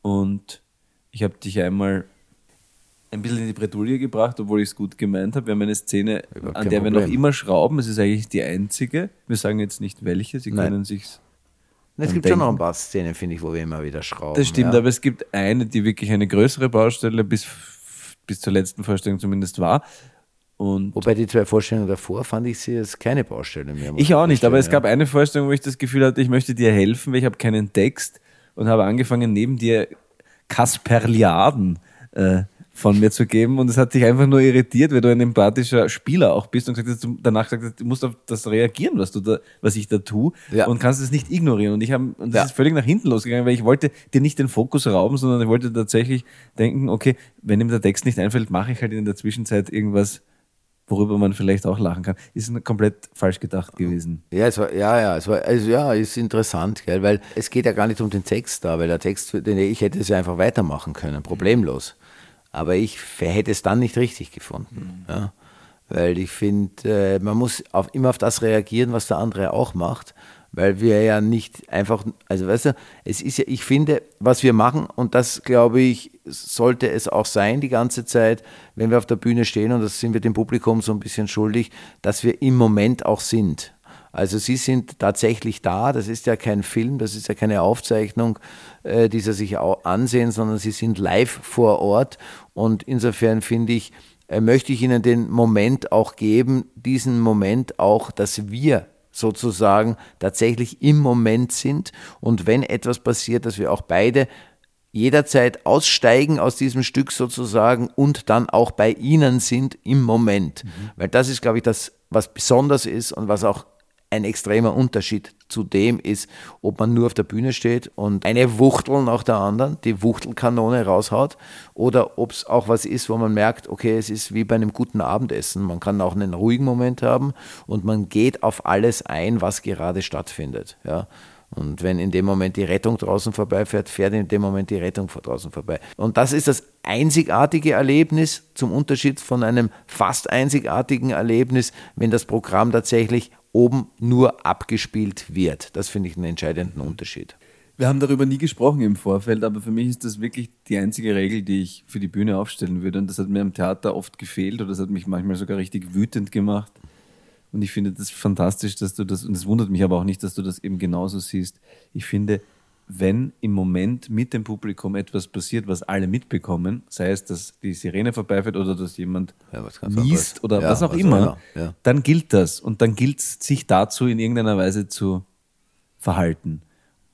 S2: Und ich habe dich einmal ein bisschen in die Bredouille gebracht, obwohl ich es gut gemeint habe. Wir haben eine Szene,
S1: Überhaupt
S2: an der wir noch immer schrauben. Es ist eigentlich die einzige. Wir sagen jetzt nicht welche, Sie
S1: Nein.
S2: können sich
S1: Es gibt schon noch ein paar Szenen, finde ich, wo wir immer wieder schrauben.
S2: Das stimmt,
S1: ja.
S2: aber es gibt eine, die wirklich eine größere Baustelle bis, bis zur letzten Vorstellung zumindest war. Und
S1: Wobei die zwei Vorstellungen davor fand ich sie jetzt keine Baustelle mehr.
S2: ich auch nicht, aber es gab eine Vorstellung, wo ich das Gefühl hatte, ich möchte dir helfen, weil ich habe keinen Text und habe angefangen, neben dir Kasperliaden äh, von mir zu geben und es hat dich einfach nur irritiert, weil du ein empathischer Spieler auch bist und gesagt hast, du danach gesagt hast, du musst auf das reagieren, was du da, was ich da tue
S1: Ja.
S2: und kannst es nicht ignorieren und ich habe und das
S1: Ja.
S2: ist völlig nach hinten losgegangen, weil ich wollte dir nicht den Fokus rauben, sondern ich wollte tatsächlich denken, okay, wenn ihm der Text nicht einfällt, mache ich halt in der Zwischenzeit irgendwas, worüber man vielleicht auch lachen kann. Ist komplett falsch gedacht gewesen.
S1: Ja, es war, ja, ja, es war, also ja, ist interessant, gell, weil es geht ja gar nicht um den Text da, weil der Text, den ich hätte es ja einfach weitermachen können, problemlos. Aber ich hätte es dann nicht richtig gefunden, ja, weil ich finde, äh, man muss auf, immer auf das reagieren, was der andere auch macht, weil wir ja nicht einfach, also weißt du, es ist ja, ich finde, was wir machen und das glaube ich, sollte es auch sein die ganze Zeit, wenn wir auf der Bühne stehen und das sind wir dem Publikum so ein bisschen schuldig, dass wir im Moment auch sind. Also sie sind tatsächlich da, das ist ja kein Film, das ist ja keine Aufzeichnung, äh, die sie sich ansehen, sondern sie sind live vor Ort und insofern finde ich, äh, möchte ich ihnen den Moment auch geben, diesen Moment auch, dass wir sozusagen tatsächlich im Moment sind und wenn etwas passiert, dass wir auch beide jederzeit aussteigen aus diesem Stück sozusagen und dann auch bei ihnen sind im Moment. Weil das ist, glaube ich, das, was besonders ist und was auch ein extremer Unterschied zu dem ist, ob man nur auf der Bühne steht und eine Wuchtel nach der anderen, die Wuchtelkanone raushaut, oder ob es auch was ist, wo man merkt, okay, es ist wie bei einem guten Abendessen. Man kann auch einen ruhigen Moment haben und man geht auf alles ein, was gerade stattfindet. Ja. Und wenn in dem Moment die Rettung draußen vorbeifährt, fährt in dem Moment die Rettung vor draußen vorbei. Und das ist das einzigartige Erlebnis zum Unterschied von einem fast einzigartigen Erlebnis, wenn das Programm tatsächlich oben nur abgespielt wird. Das finde ich einen entscheidenden Unterschied.
S2: Wir haben darüber nie gesprochen im Vorfeld, aber für mich ist das wirklich die einzige Regel, die ich für die Bühne aufstellen würde. Und das hat mir am Theater oft gefehlt oder das hat mich manchmal sogar richtig wütend gemacht. Und ich finde das fantastisch, dass du das, und es wundert mich aber auch nicht, dass du das eben genauso siehst. Ich finde, wenn im Moment mit dem Publikum etwas passiert, was alle mitbekommen, sei es, dass die Sirene vorbeifährt oder dass jemand
S1: Ja,
S2: oder
S1: Ja,
S2: was auch
S1: was
S2: immer,
S1: ja.
S2: dann gilt das. Und dann gilt es, sich dazu in irgendeiner Weise zu verhalten.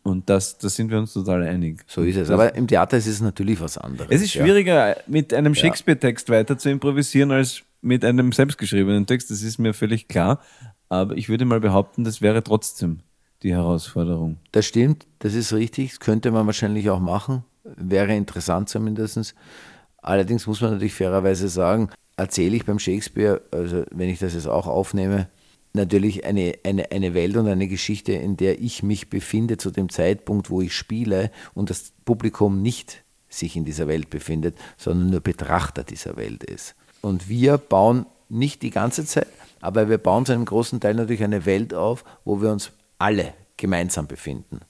S2: Und das, das sind wir uns total einig.
S1: So ist es. Aber im Theater ist es natürlich was anderes.
S2: Es ist schwieriger, mit einem Shakespeare-Text weiter zu improvisieren, als mit einem selbstgeschriebenen Text. Das ist mir völlig klar. Aber ich würde mal behaupten, das wäre trotzdem die Herausforderung.
S1: Das stimmt, das ist richtig. Das könnte man wahrscheinlich auch machen. Wäre interessant zumindest. Allerdings muss man natürlich fairerweise sagen, erzähle ich beim Shakespeare, also wenn ich das jetzt auch aufnehme, natürlich eine, eine, eine Welt und eine Geschichte, in der ich mich befinde zu dem Zeitpunkt, wo ich spiele und das Publikum nicht sich in dieser Welt befindet, sondern nur Betrachter dieser Welt ist. Und wir bauen nicht die ganze Zeit, aber wir bauen zu einem großen Teil natürlich eine Welt auf, wo wir uns alle gemeinsam befinden.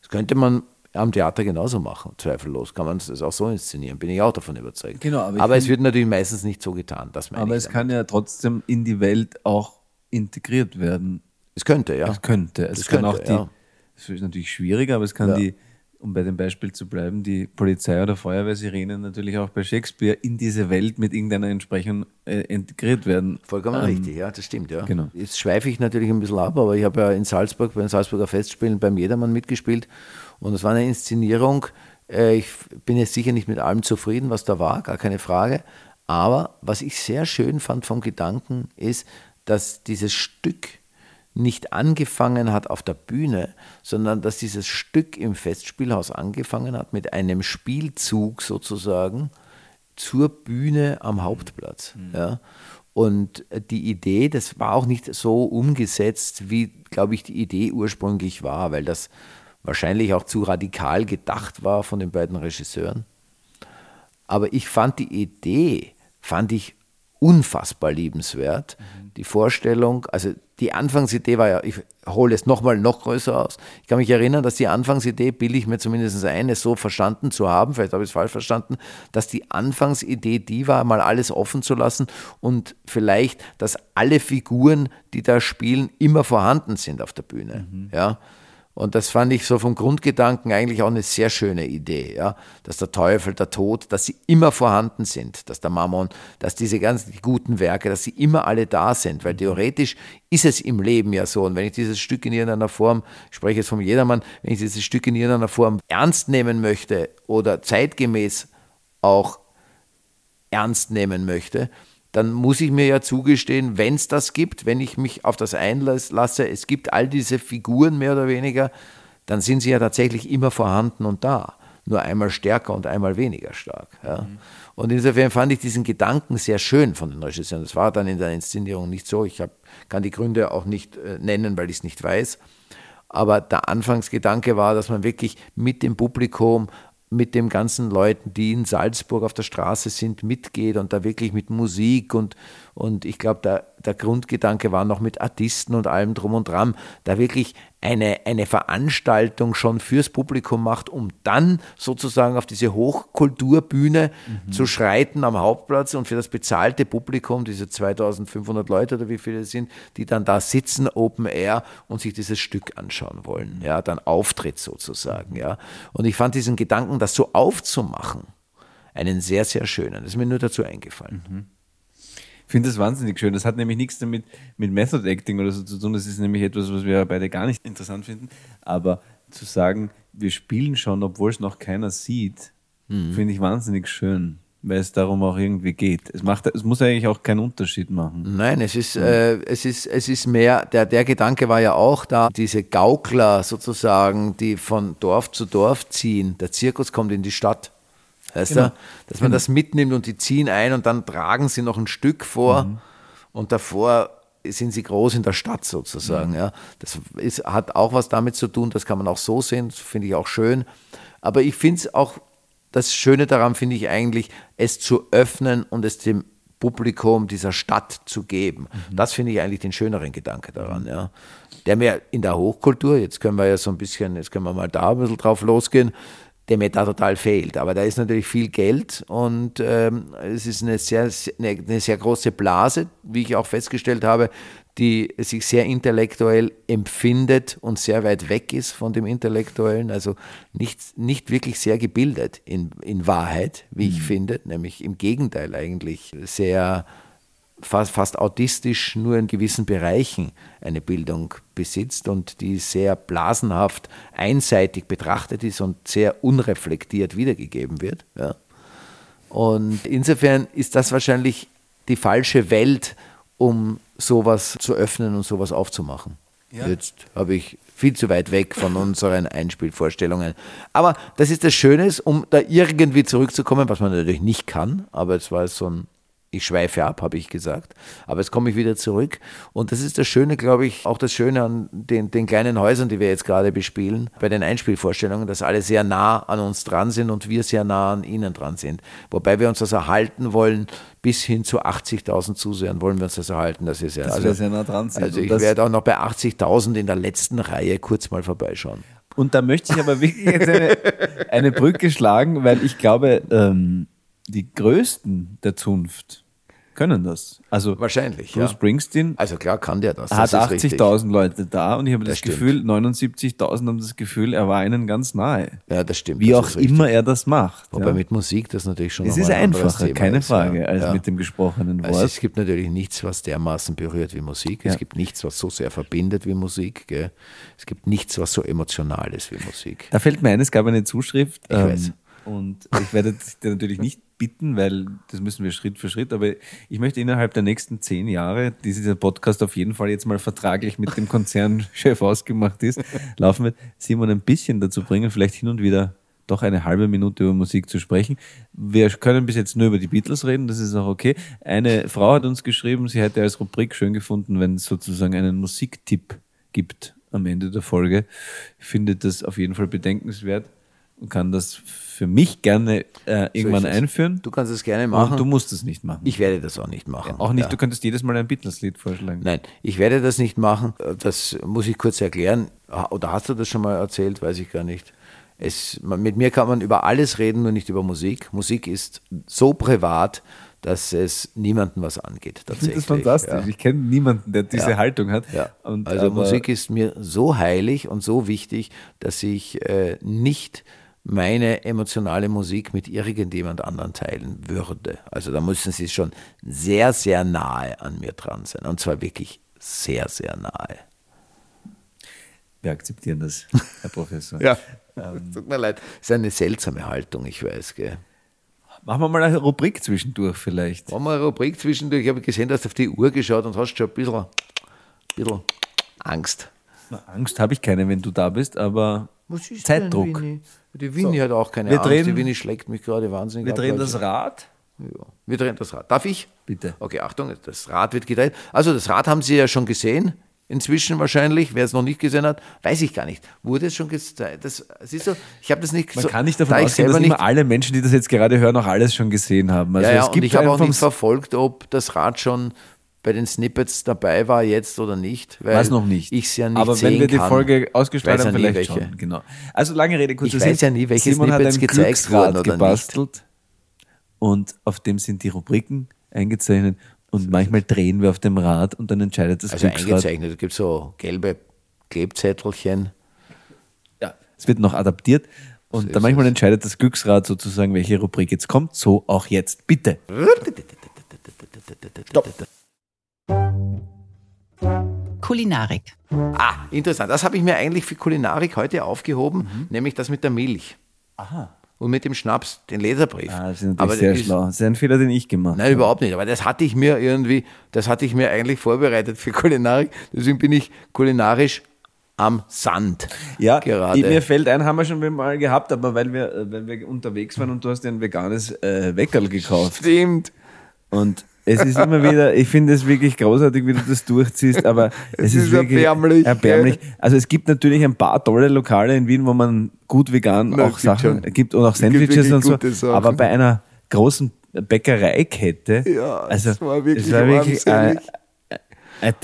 S1: Das könnte man am Theater genauso machen, zweifellos. Kann man das auch so inszenieren, bin ich auch davon überzeugt.
S2: Genau, aber
S1: aber es wird natürlich meistens nicht so getan. Das meine
S2: Aber es
S1: damit.
S2: kann ja trotzdem in die Welt auch integriert werden.
S1: es könnte, ja.
S2: Es könnte. Es
S1: Das
S2: kann
S1: könnte,
S2: auch die,
S1: ja.
S2: es ist natürlich schwieriger, aber es kann
S1: Ja.
S2: die, um bei dem Beispiel zu bleiben, die Polizei- oder Feuerwehrsirene natürlich auch bei Shakespeare in diese Welt mit irgendeiner Entsprechung äh, integriert werden.
S1: Vollkommen
S2: Ähm,
S1: richtig, ja, das stimmt, ja.
S2: genau.
S1: Jetzt schweife ich natürlich ein bisschen ab, aber ich habe ja in Salzburg bei den Salzburger Festspielen beim Jedermann mitgespielt und es war eine Inszenierung. äh, Ich bin jetzt sicher nicht mit allem zufrieden, was da war, gar keine Frage. Aber was ich sehr schön fand vom Gedanken ist, dass dieses Stück nicht angefangen hat auf der Bühne, sondern dass dieses Stück im Festspielhaus angefangen hat mit einem Spielzug sozusagen zur Bühne am Hauptplatz. Ja. Und die Idee, das war auch nicht so umgesetzt, wie, glaube ich, die Idee ursprünglich war, weil das wahrscheinlich auch zu radikal gedacht war von den beiden Regisseuren. Aber ich fand die Idee, fand ich unfassbar liebenswert, Die Vorstellung, also die Anfangsidee war ja, ich hole es nochmal noch größer aus. Ich kann mich erinnern, dass die Anfangsidee, bilde ich mir zumindest eine, so verstanden zu haben, vielleicht habe ich es falsch verstanden, dass die Anfangsidee die war, mal alles offen zu lassen und vielleicht, dass alle Figuren, die da spielen, immer vorhanden sind auf der Bühne. Ja. Und das fand ich so vom Grundgedanken eigentlich auch eine sehr schöne Idee, ja, dass der Teufel, der Tod, dass sie immer vorhanden sind, dass der Mammon, dass diese ganzen guten Werke, dass sie immer alle da sind, weil theoretisch ist es im Leben ja so. Und wenn ich dieses Stück in irgendeiner Form, ich spreche jetzt vom Jedermann, wenn ich dieses Stück in irgendeiner Form ernst nehmen möchte oder zeitgemäß auch ernst nehmen möchte, dann muss ich mir ja zugestehen, wenn es das gibt, wenn ich mich auf das einlasse, es gibt all diese Figuren mehr oder weniger, dann sind sie ja tatsächlich immer vorhanden und da. Nur einmal stärker und einmal weniger stark. Ja. Und insofern fand ich diesen Gedanken sehr schön von den Regisseuren. Das war dann in der Inszenierung nicht so. Ich hab, kann die Gründe auch nicht äh, nennen, weil ich es nicht weiß. Aber der Anfangsgedanke war, dass man wirklich mit dem Publikum, mit den ganzen Leuten, die in Salzburg auf der Straße sind, mitgeht und da wirklich mit Musik und, und ich glaube, der, der Grundgedanke war noch mit Artisten und allem drum und dran, da wirklich eine, eine Veranstaltung schon fürs Publikum macht, um dann sozusagen auf diese Hochkulturbühne zu schreiten am Hauptplatz und für das bezahlte Publikum, diese 2500 Leute oder wie viele es sind, die dann da sitzen, Open Air und sich dieses Stück anschauen wollen. Ja, dann Auftritt sozusagen. Ja. Und ich fand diesen Gedanken, das so aufzumachen, einen sehr, sehr schönen. Das ist mir nur dazu eingefallen.
S2: Ich finde das wahnsinnig schön. Das hat nämlich nichts damit mit Method Acting oder so zu tun. Das ist nämlich etwas, was wir beide gar nicht interessant finden. Aber zu sagen, wir spielen schon, obwohl es noch keiner sieht, finde ich wahnsinnig schön, weil es darum auch irgendwie geht. Es, macht, es muss eigentlich auch keinen Unterschied machen.
S1: Nein, es ist, äh, es ist, es ist mehr, der, der Gedanke war ja auch da, diese Gaukler sozusagen, die von Dorf zu Dorf ziehen. Der Zirkus kommt in die Stadt. Weißt
S2: Genau.
S1: du? Dass man das mitnimmt und die ziehen ein und dann tragen sie noch ein Stück vor und davor sind sie groß in der Stadt sozusagen. Ja. Das ist, hat auch was damit zu tun, das kann man auch so sehen, das finde ich auch schön. Aber ich finde es auch, das Schöne daran finde ich eigentlich, es zu öffnen und es dem Publikum dieser Stadt zu geben. Das finde ich eigentlich den schöneren Gedanke daran. Ja. Der mir in der Hochkultur, jetzt können wir ja so ein bisschen, jetzt können wir mal da ein bisschen drauf losgehen, der mir da total fehlt. Aber da ist natürlich viel Geld und ähm, es ist eine sehr, eine, eine sehr große Blase, wie ich auch festgestellt habe, die sich sehr intellektuell empfindet und sehr weit weg ist von dem Intellektuellen, also nicht, nicht wirklich sehr gebildet in, in Wahrheit, wie ich finde, nämlich im Gegenteil eigentlich sehr fast, fast autistisch nur in gewissen Bereichen eine Bildung besitzt und die sehr blasenhaft einseitig betrachtet ist und sehr unreflektiert wiedergegeben wird. Ja. Und insofern ist das wahrscheinlich die falsche Welt, um sowas zu öffnen und sowas aufzumachen. Jetzt habe ich viel zu weit weg von unseren Einspielvorstellungen. Aber das ist das Schöne, um da irgendwie zurückzukommen, was man natürlich nicht kann, aber es war so ein ich schweife ab, habe ich gesagt. Aber jetzt komme ich wieder zurück. Und das ist das Schöne, glaube ich, auch das Schöne an den, den kleinen Häusern, die wir jetzt gerade bespielen, bei den Einspielvorstellungen, dass alle sehr nah an uns dran sind und wir sehr nah an ihnen dran sind. Wobei wir uns das erhalten wollen, bis hin zu 80.000 Zusehern wollen wir uns das erhalten. Das ist ja,
S2: Dass
S1: also,
S2: wir sehr nah dran sind.
S1: also ich werde auch noch bei 80.000 in der letzten Reihe kurz mal vorbeischauen.
S2: Und da möchte ich aber wirklich jetzt eine, eine Brücke schlagen, weil ich glaube, ähm, die Größten der Zunft können das. Also
S1: Wahrscheinlich,
S2: Bruce
S1: ja.
S2: Springsteen
S1: Also klar kann der das.
S2: hat
S1: das ist richtig.
S2: 80.000 Leute da und ich habe das,
S1: Das.
S2: Gefühl, 79.000 haben das Gefühl, er war ihnen ganz nahe.
S1: Ja, das stimmt.
S2: Wie
S1: das
S2: auch immer er das macht.
S1: Wobei
S2: ja.
S1: mit Musik das natürlich schon
S2: Es ist
S1: ein
S2: einfacher, keine
S1: ist,
S2: Frage,
S1: ja.
S2: als
S1: Ja.
S2: mit dem gesprochenen
S1: Also
S2: Wort.
S1: es gibt natürlich nichts, was dermaßen berührt wie Musik. Es gibt nichts, was so sehr verbindet wie Musik. Gell? Es gibt nichts, was so emotional ist wie Musik.
S2: Da fällt mir ein, es gab eine Zuschrift. ähm,
S1: Ich weiß.
S2: Und ich werde dir natürlich nicht bitten, weil das müssen wir Schritt für Schritt, aber ich möchte innerhalb der nächsten zehn Jahre, die dieser Podcast auf jeden Fall jetzt mal vertraglich mit dem Konzernchef ausgemacht ist, laufen wird, Simon ein bisschen dazu bringen, vielleicht hin und wieder doch eine halbe Minute über Musik zu sprechen. Wir können bis jetzt nur über die Beatles reden, das ist auch okay. Eine Frau hat uns geschrieben, sie hätte als Rubrik schön gefunden, wenn es sozusagen einen Musiktipp gibt am Ende der Folge. Ich finde das auf jeden Fall bedenkenswert. und kann das für mich gerne äh, irgendwann
S1: ist es.
S2: einführen.
S1: Du kannst es gerne machen.
S2: Und du musst es nicht machen.
S1: ich werde das auch nicht machen.
S2: auch nicht,
S1: Ja.
S2: du könntest jedes Mal ein Beatles-Lied vorschlagen.
S1: Nein, ich werde das nicht machen. Das muss ich kurz erklären. Oder hast du das schon mal erzählt? Weiß ich gar nicht. Es, mit mir kann man über alles reden, nur nicht über Musik. Musik ist so privat, dass es niemandem was angeht.
S2: Ich finde das
S1: tatsächlich.
S2: fantastisch.
S1: Ja.
S2: Ich kenne niemanden, der diese
S1: Ja.
S2: Haltung hat.
S1: Ja.
S2: Und,
S1: also Musik ist mir so heilig und so wichtig, dass ich äh, nicht meine emotionale Musik mit irgendjemand anderen teilen würde. Also da müssen sie schon sehr, sehr nahe an mir dran sein. Und zwar wirklich sehr, sehr nahe.
S2: Wir akzeptieren das, Herr Professor.
S1: Ja, tut mir leid. Das ist eine seltsame Haltung, ich weiß. Gell.
S2: Machen wir mal eine Rubrik zwischendurch vielleicht.
S1: Haben wir eine Rubrik zwischendurch? Ich habe gesehen, dass du auf die Uhr geschaut und hast schon ein bisschen, bisschen Angst.
S2: Na, Angst habe ich keine, wenn du da bist, aber
S1: Was ist
S2: Zeitdruck.
S1: Denn? Die Winnie hat auch keine
S2: Wir
S1: Angst.
S2: drehen-
S1: die Winnie schlägt mich gerade wahnsinnig
S2: wir
S1: ab,
S2: drehen das Rad.
S1: Ja. Wir drehen das Rad. Darf ich?
S2: Bitte.
S1: Okay, Achtung, das Rad wird gedreht. Also das Rad haben Sie ja schon gesehen. Inzwischen wahrscheinlich, wer es noch nicht gesehen hat, weiß ich gar nicht. Wurde es schon gezeigt? Das, siehst du, ich habe das nicht
S2: Man
S1: so,
S2: kann nicht davon
S1: da
S2: ausgehen, dass
S1: nicht,
S2: immer alle Menschen, die das jetzt gerade hören, auch alles schon gesehen haben. Also
S1: ja, ja,
S2: es
S1: und
S2: gibt
S1: ich habe auch nicht verfolgt, ob das Rad schon bei den Snippets dabei war jetzt oder nicht. Weil
S2: Weiß noch nicht.
S1: Ich es ja nicht
S2: Aber wenn wir die
S1: kann.
S2: Folge ausgestrahlt haben, vielleicht
S1: welche.
S2: schon. Genau. Also lange Rede, kurzer
S1: Ich weiß ja nie, welche
S2: Simon
S1: Snippets
S2: ein
S1: gezeigt
S2: Glücksrad
S1: wurden oder nicht.
S2: gebastelt und auf dem sind die Rubriken eingezeichnet und manchmal drehen wir auf dem Rad und dann entscheidet das
S1: Also
S2: Glücksrad.
S1: eingezeichnet. Es gibt so gelbe Klebzettelchen.
S2: Ja, es wird noch adaptiert und
S1: ist
S2: dann manchmal
S1: es.
S2: entscheidet das Glücksrad sozusagen, welche Rubrik jetzt kommt. So auch jetzt. Bitte.
S4: Kulinarik.
S1: Ah, interessant. Das habe ich mir eigentlich für Kulinarik heute aufgehoben, nämlich das mit der Milch.
S2: Aha.
S1: Und mit dem Schnaps, den Leserbrief.
S2: Ah, das ist natürlich
S1: Aber
S2: sehr
S1: ist-
S2: schlau. Das ist ein Fehler, den ich gemacht
S1: Nein,
S2: habe.
S1: überhaupt nicht. Aber das hatte ich mir irgendwie, das hatte ich mir eigentlich vorbereitet für Kulinarik. Deswegen bin ich kulinarisch am Sand.
S2: Ja,
S1: gerade.
S2: mir fällt ein, haben wir schon mal gehabt, aber weil wir, äh, weil wir unterwegs waren und du hast dir ein veganes äh, Weckerl gekauft.
S1: Stimmt.
S2: Und es ist immer wieder, ich finde es wirklich großartig, wie du das durchziehst, aber es,
S1: ist
S2: wirklich
S1: erbärmlich,
S2: erbärmlich. Also es gibt natürlich ein paar tolle Lokale in Wien, wo man gut vegan
S1: Na,
S2: auch
S1: gibt
S2: Sachen
S1: schon.
S2: gibt und auch
S1: Es
S2: Sandwiches und so.
S1: Sachen.
S2: Aber bei einer großen Bäckereikette,
S1: Ja,
S2: also
S1: es war wirklich
S2: es war wirklich ein,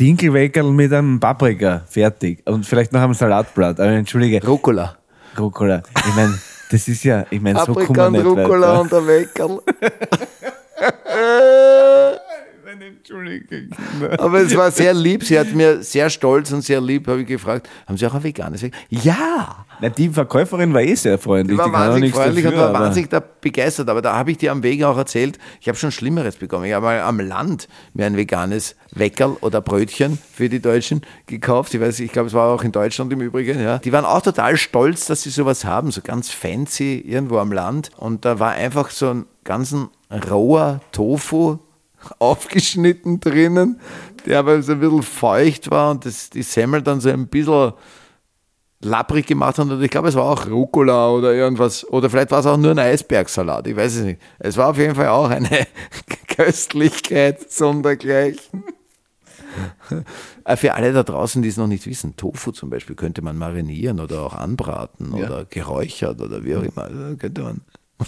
S2: Dinkelweckerl mit einem Paprika, fertig. Und vielleicht noch einem Salatblatt. Aber entschuldige,
S1: Rucola.
S2: Rucola. Ich meine, das ist ja, ich meine, so kann man nicht
S1: Rucola
S2: weiter.
S1: und der Weckerl. Aber es war sehr lieb. Sie hat mir sehr stolz und sehr lieb, habe ich gefragt, haben Sie auch ein veganes Weckerl? Ja!
S2: Na, die Verkäuferin war eh sehr freundlich.
S1: Die war wahnsinnig
S2: nichts
S1: freundlich
S2: dafür,
S1: und war wahnsinnig da begeistert. Aber da habe ich dir am Weg auch erzählt, ich habe schon Schlimmeres bekommen. Ich habe mal am Land mir ein veganes Weckerl oder Brötchen für die Deutschen gekauft. Ich weiß, ich glaube, es war auch in Deutschland im Übrigen. Ja. Die waren auch total stolz, dass sie sowas haben, so ganz fancy irgendwo am Land. Und da war einfach so ein ganzen roher Tofu aufgeschnitten drinnen, der aber so ein bisschen feucht war und das, die Semmel dann so ein bisschen lapprig gemacht hat. Und ich glaube, es war auch Rucola oder irgendwas. Oder vielleicht war es auch nur ein Eisbergsalat. Ich weiß es nicht. Es war auf jeden Fall auch eine Köstlichkeit sondergleichen. Äh, Für alle da draußen, die es noch nicht wissen, Tofu zum Beispiel könnte man marinieren oder auch anbraten oder geräuchert oder wie auch immer. Also könnte man.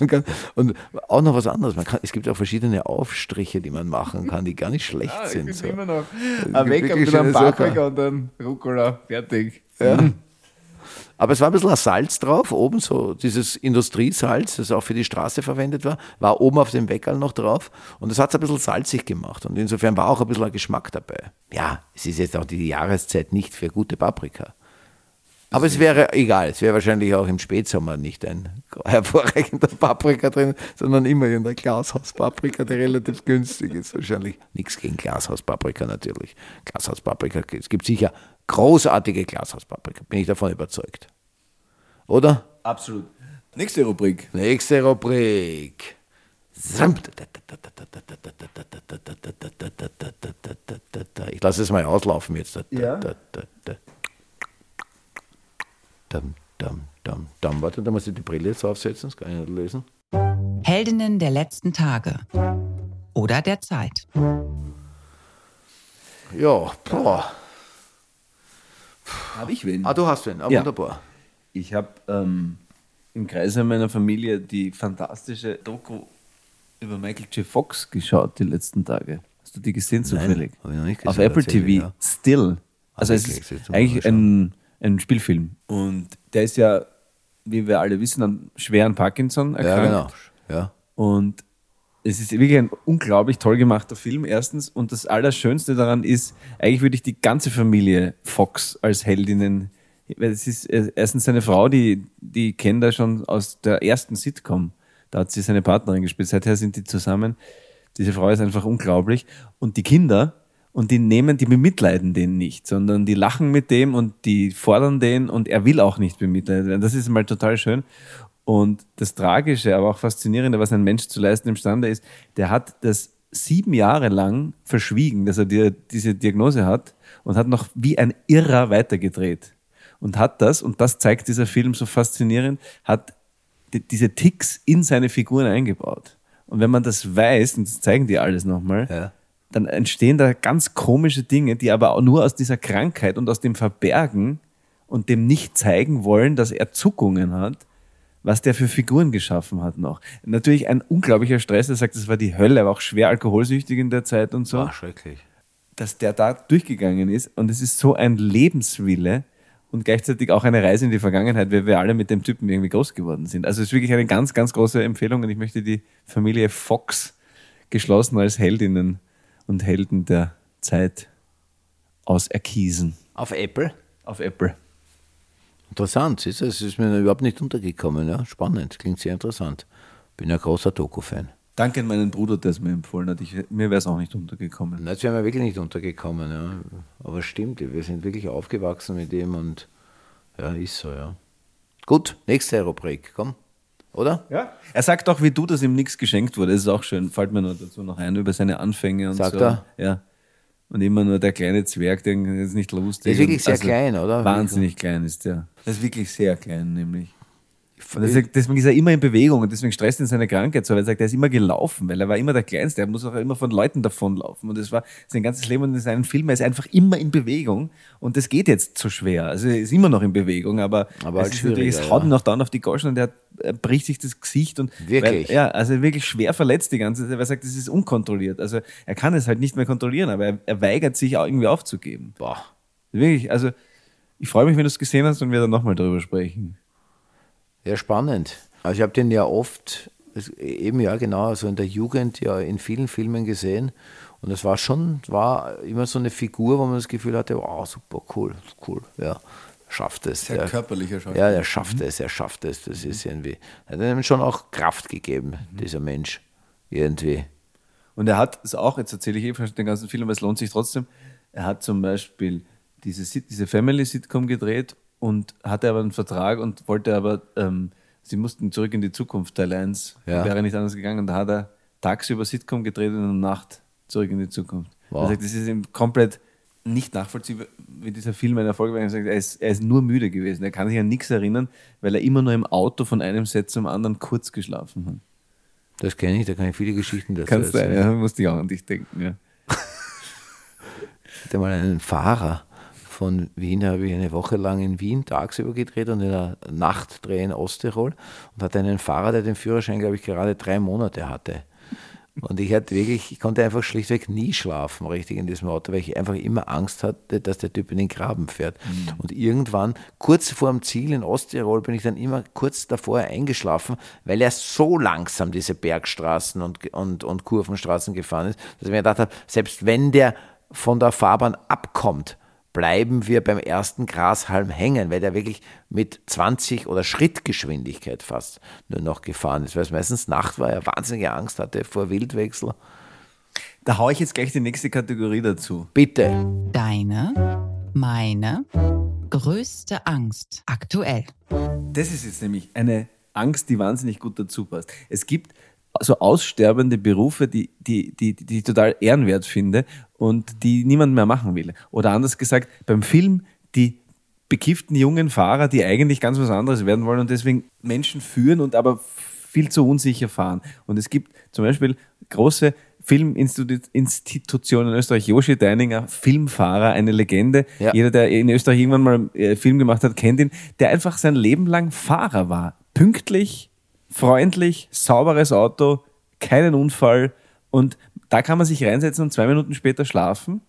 S1: Kann, und auch noch was anderes. Man kann, es gibt auch verschiedene Aufstriche, die man machen kann, die gar nicht schlecht
S2: ich
S1: sind. So.
S2: immer noch ein
S1: schöne Sachen.
S2: Paprika und dann Rucola, fertig.
S1: Ja. Aber es war ein bisschen Salz drauf, oben so dieses Industriesalz, das auch für die Straße verwendet war, war oben auf dem Weckerl noch drauf und das hat es ein bisschen salzig gemacht und insofern war auch ein bisschen ein Geschmack dabei. Ja, es ist jetzt auch die Jahreszeit nicht für gute Paprika. Aber es wäre egal, es wäre wahrscheinlich auch im Spätsommer nicht ein hervorragender Paprika drin, sondern immerhin der Glashauspaprika, der relativ günstig ist. Wahrscheinlich nichts gegen Glashauspaprika natürlich. Glashauspaprika, es gibt sicher großartige Glashauspaprika, bin ich davon überzeugt. Oder?
S2: Absolut. Nächste Rubrik.
S1: Nächste Rubrik. Ich lasse es mal auslaufen jetzt.
S2: Ja.
S1: Dum, dum, dum, dum. Warte, da muss ich die Brille jetzt aufsetzen, das kann ich nicht lesen.
S4: Heldinnen der letzten Tage. Oder der Zeit.
S1: Ja, boah.
S2: Habe ich wen?
S1: Ah, du hast wen. Ah,
S2: Ja.
S1: wunderbar.
S2: Ich habe ähm, im Kreise meiner Familie die fantastische Doku über Michael J. Fox geschaut die letzten Tage. Hast du die gesehen zufällig?
S1: hab ich noch nicht
S2: Auf
S1: gesehen,
S2: Apple
S1: erzähl
S2: TV.
S1: ja.
S2: Still. Also es
S1: wirklich,
S2: ist eigentlich ein, ein Spielfilm. Und der ist ja, wie wir alle wissen, an schweren Parkinson
S1: Ja,
S2: erkrankt.
S1: genau. Ja.
S2: Und es ist wirklich ein unglaublich toll gemachter Film, erstens. Und das Allerschönste daran ist, eigentlich würde ich die ganze Familie Fox als Heldinnen, weil es ist äh, erstens seine Frau, die, die kennt er schon aus der ersten Sitcom. Da hat sie seine Partnerin gespielt. Seither sind die zusammen. Diese Frau ist einfach unglaublich. Und die Kinder, und die nehmen, die bemitleiden den nicht, sondern die lachen mit dem und die fordern den und er will auch nicht bemitleidet werden. Das ist mal total schön. Und das Tragische, aber auch Faszinierende, was ein Mensch zu leisten imstande ist, der hat das sieben Jahre lang verschwiegen, dass er die, diese Diagnose hat und hat noch wie ein Irrer weitergedreht. Und hat das, und das zeigt dieser Film so faszinierend, hat die, diese Ticks in seine Figuren eingebaut. Und wenn man das weiß, und das zeigen die alles nochmal,
S1: Ja.
S2: Dann entstehen da ganz komische Dinge, die aber auch nur aus dieser Krankheit und aus dem Verbergen und dem nicht zeigen wollen, dass er Zuckungen hat, was der für Figuren geschaffen hat noch. Natürlich ein unglaublicher Stress, er sagt, das war die Hölle, war auch schwer alkoholsüchtig in der Zeit und so
S1: War schrecklich.
S2: dass der da durchgegangen ist und es ist so ein Lebenswille und gleichzeitig auch eine Reise in die Vergangenheit, weil wir alle mit dem Typen irgendwie groß geworden sind. Also es ist wirklich eine ganz, ganz große Empfehlung und ich möchte die Familie Fox geschlossen als Heldinnen und Helden der Zeit auserkiesen.
S1: Auf Apple?
S2: Auf Apple.
S1: Interessant, du, es ist mir überhaupt nicht untergekommen. Ja? Spannend, klingt sehr interessant. Bin ein großer Doku-Fan.
S2: Danke an meinen Bruder, der es mir empfohlen hat. Ich, mir wäre es auch nicht untergekommen.
S1: Nein, Jetzt wäre mir wirklich nicht untergekommen. Ja. Aber stimmt, wir sind wirklich aufgewachsen mit ihm und ja, ist so, ja. Gut, nächste Rubrik, komm. Oder?
S2: Ja. Er sagt auch, wie du, dass ihm nichts geschenkt wurde. Das ist auch schön. Fällt mir noch dazu noch ein über seine Anfänge und
S1: Sagt
S2: so.
S1: er?
S2: Ja. Und immer nur der kleine Zwerg, der ist nicht lustig.
S1: Der ist wirklich sehr klein, oder?
S2: Wahnsinnig klein ist der. Der ist wirklich sehr klein, nämlich. Deswegen ist er immer in Bewegung und deswegen stresst ihn seine Krankheit so, weil er sagt, er ist immer gelaufen, weil er war immer der Kleinste, er muss auch immer von Leuten davonlaufen. Und das war sein ganzes Leben und in seinen Filmen, er ist einfach immer in Bewegung und das geht jetzt so schwer. Also er ist immer noch in Bewegung, aber,
S1: Aber
S2: es,
S1: halt
S2: ist natürlich, es haut ihn noch dann auf die Goschen und er, er bricht sich das Gesicht und
S1: Wirklich?
S2: Weil, ja, also wirklich schwer verletzt die ganze Zeit, weil er sagt, das ist unkontrolliert. Also er kann es halt nicht mehr kontrollieren, aber er, er weigert sich auch irgendwie aufzugeben.
S1: Boah.
S2: Wirklich, also ich freue mich, wenn du es gesehen hast und wir dann nochmal darüber sprechen.
S1: Ja, spannend. Also ich habe den ja oft, das- eben ja genau, also in der Jugend ja in vielen Filmen gesehen. Und es war schon, war immer so eine Figur, wo man das Gefühl hatte, wow, super, cool, cool, ja, schafft es.
S2: Sehr
S1: ja.
S2: körperlicher Schauspieler.
S1: Ja, er schafft es, er schafft es. Das ist irgendwie, hat ihm schon auch Kraft gegeben, dieser Mensch, irgendwie.
S2: Und er hat es auch, jetzt erzähle ich eh den ganzen Film, aber es lohnt sich trotzdem. Er hat zum Beispiel diese, diese Family-Sitcom gedreht und hatte aber einen Vertrag und wollte aber, ähm, sie mussten zurück in die Zukunft, Teil 1,
S1: Ja.
S2: wäre nicht anders gegangen. Und da hat er tagsüber Sitcom gedreht und in der Nacht zurück in die Zukunft.
S1: Wow.
S2: Er sagt, das ist ihm komplett nicht nachvollziehbar, wie dieser Film ein Erfolg war. Er sagt, er ist, er ist nur müde gewesen. Er kann sich an nichts erinnern, weil er immer nur im Auto von einem Set zum anderen kurz geschlafen hat.
S1: Das kenne ich, da kann ich viele Geschichten dazu
S2: Kannst du,
S1: erzählen.
S2: ja, musste ich auch an dich denken. Ja.
S1: Ich hatte mal einen Fahrer von Wien, habe ich eine Woche lang in Wien tagsüber gedreht und in der Nacht drehe in Osttirol und hatte einen Fahrer, der den Führerschein, glaube ich, gerade drei Monate hatte. Und ich hatte wirklich, ich konnte einfach schlichtweg nie schlafen, richtig in diesem Auto, weil ich einfach immer Angst hatte, dass der Typ in den Graben fährt. Und irgendwann, kurz vor dem Ziel in Osttirol, bin ich dann immer kurz davor eingeschlafen, weil er so langsam diese Bergstraßen und, und, und Kurvenstraßen gefahren ist, dass ich mir gedacht habe, selbst wenn der von der Fahrbahn abkommt, bleiben wir beim ersten Grashalm hängen, weil der wirklich mit 20 oder Schrittgeschwindigkeit fast nur noch gefahren ist, weil es meistens Nacht war, er wahnsinnige Angst hatte vor Wildwechsel.
S2: Da haue ich jetzt gleich die nächste Kategorie dazu.
S1: Bitte.
S4: Deine, meine größte Angst aktuell.
S2: Das ist jetzt nämlich eine Angst, die wahnsinnig gut dazu passt. Es gibt so aussterbende Berufe, die, die, die, die ich total ehrenwert finde und die niemand mehr machen will. Oder anders gesagt, beim Film die bekifften jungen Fahrer, die eigentlich ganz was anderes werden wollen und deswegen Menschen führen und aber viel zu unsicher fahren. Und es gibt zum Beispiel große Filminstitutionen in Österreich, Joshi Deininger, Filmfahrer, eine Legende.
S1: Ja.
S2: Jeder, der in Österreich irgendwann mal äh, Film gemacht hat, kennt ihn, der einfach sein Leben lang Fahrer war. pünktlich, freundlich, sauberes Auto, keinen Unfall und da kann man sich reinsetzen und zwei Minuten später schlafen.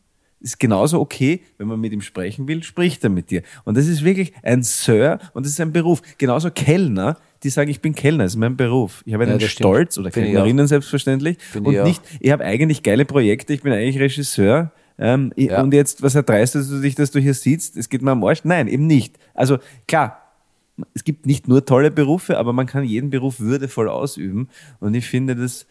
S2: Ist genauso okay, wenn man mit ihm sprechen will, spricht er mit dir. Und das ist wirklich ein Sir und das ist ein Beruf. Genauso Kellner, die sagen, ich bin Kellner, das ist mein Beruf. Ich habe einen
S1: stimmt.
S2: Stolz oder
S1: ich
S2: Kellnerinnen selbstverständlich.
S1: Finde
S2: und
S1: ich
S2: nicht, ich habe eigentlich geile Projekte, ich bin eigentlich Regisseur. Ähm,
S1: Ja.
S2: Und jetzt, was erdreistest du dich, dass du hier sitzt? Es geht mir am Arsch? Nein, eben nicht. Also klar, es gibt nicht nur tolle Berufe, aber man kann jeden Beruf würdevoll ausüben. Und ich finde das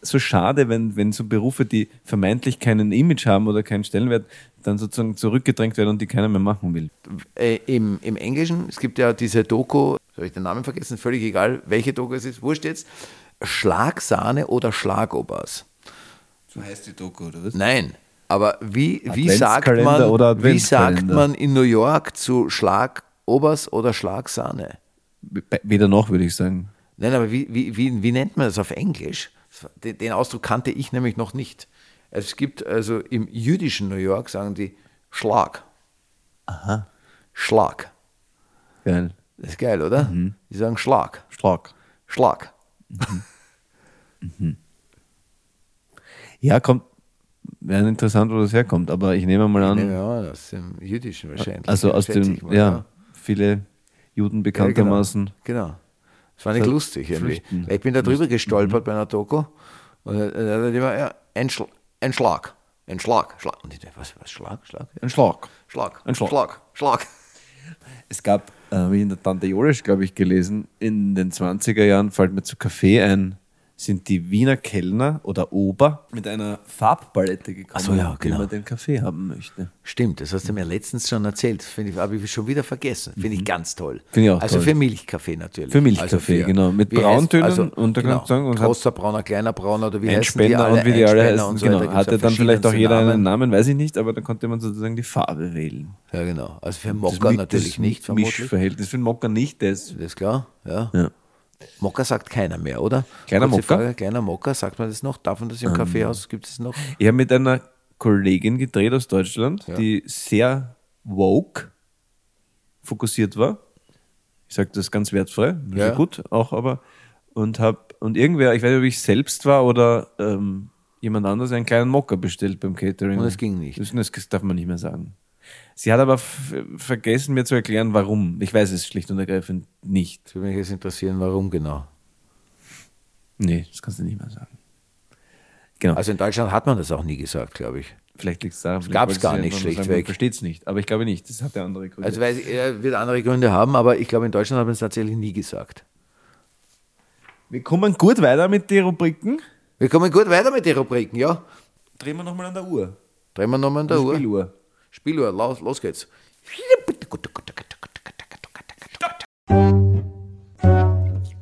S2: so schade, wenn, wenn so Berufe, die vermeintlich keinen Image haben oder keinen Stellenwert, dann sozusagen zurückgedrängt werden und die keiner mehr machen will.
S1: äh, im, im Englischen, es gibt ja diese Doku, habe ich den Namen vergessen, völlig egal, welche Doku es ist, wurscht jetzt, Schlagsahne oder Schlagobers.
S2: So heißt die Doku, oder was?
S1: Nein, aber wie, wie, sagt, man,
S2: oder
S1: wie sagt man in New York zu Schlagobers oder Schlagsahne?
S2: Weder noch, würde ich sagen.
S1: Nein, aber wie, wie, wie, wie nennt man das auf Englisch? Den, Ausdruck kannte ich nämlich noch nicht. Es gibt also im jüdischen New York sagen die Schlag. Aha. Schlag.
S2: Geil.
S1: Das ist geil, oder? Die sagen Schlag.
S2: Schlag.
S1: Schlag.
S2: Ja, kommt, wäre interessant, wo das herkommt, aber ich nehme mal an,
S1: Ja, ist im Jüdischen wahrscheinlich.
S2: also aus dem,
S1: mal,
S2: ja, viele Juden bekanntermaßen.
S1: Genau. genau. Das war nicht lustig irgendwie.
S2: flüchten.
S1: Ich bin da drüber gestolpert bei einer Doku und er hat immer, ja, ein, Schla ein Schlag. Ein Schlag. Schlag. Und ich dachte, was, was, Schlag? Schlag?
S2: Ein Schlag.
S1: Schlag.
S2: Ein Schlag.
S1: Schlag. Schlag.
S2: Es gab, äh, wie in der Tante Jolisch, glaube ich, gelesen, in den 20er Jahren fällt mir zu Kaffee ein, sind die Wiener Kellner oder Ober mit einer Farbpalette gekommen,
S1: so, ja, genau.
S2: wie man den Kaffee haben möchte.
S1: Stimmt, das hast du mir letztens schon erzählt. Finde ich, habe ich schon wieder vergessen. Finde ich ganz toll.
S2: Mhm. Finde ich auch
S1: also
S2: toll.
S1: für Milchkaffee natürlich.
S2: Für Milchkaffee, genau. Mit
S1: wie heißt-
S2: Brauntönen und da
S1: genau,
S2: kannst du sagen, und
S1: großer brauner, kleiner brauner oder wie heißen die alle?
S2: und wie die alle heißen,
S1: und so
S2: genau. Hatte dann vielleicht auch jeder einen
S1: Namen.
S2: Namen, weiß ich nicht, aber dann konnte man sozusagen die Farbe wählen.
S1: Ja, genau. Also für Mokka
S2: Mi-
S1: natürlich
S2: das
S1: nicht, vermutlich.
S2: Mischverhältnis für den Mokka nicht, das
S1: Das ist klar, ja.
S2: Ja.
S1: Mokka sagt keiner mehr, oder?
S2: Kleiner Mokka? Ähm.
S1: Frage, kleiner Mokka, sagt man das noch? Darf man das im Kaffeehaus? Gibt es noch?
S2: Ich habe mit einer Kollegin gedreht aus Deutschland,
S1: Ja.
S2: die sehr woke fokussiert war. Ich sage das ganz wertfrei,
S1: Ja.
S2: gut, auch aber. Und hab, und irgendwer, ich weiß nicht, ob ich selbst war oder ähm, jemand anderes, einen kleinen Mocker bestellt beim Catering.
S1: Und es ging nicht.
S2: Das, das darf man nicht mehr sagen. Sie hat aber vergessen, mir zu erklären, warum. Ich weiß es schlicht und ergreifend nicht.
S1: Würde mich jetzt interessieren, warum genau.
S2: Nee, das kannst du nicht mehr sagen. Genau.
S1: Also in Deutschland hat man das auch nie gesagt, glaube ich.
S2: vielleicht liegt es daran. vielleicht
S1: gab's
S2: wollte
S1: gar nicht, schlichtweg.
S2: Versteht es nicht. Aber ich glaube nicht. Das hat ja andere Gründe.
S1: Also ich, er wird andere Gründe haben, aber ich glaube, in Deutschland hat man es tatsächlich nie gesagt.
S2: Wir kommen gut weiter mit den Rubriken.
S1: Wir kommen gut weiter mit den Rubriken, ja?
S2: Drehen wir nochmal an der Uhr.
S1: Drehen wir nochmal an der Uhr.
S2: Spieluhr.
S1: Spieluhr, los, los geht's.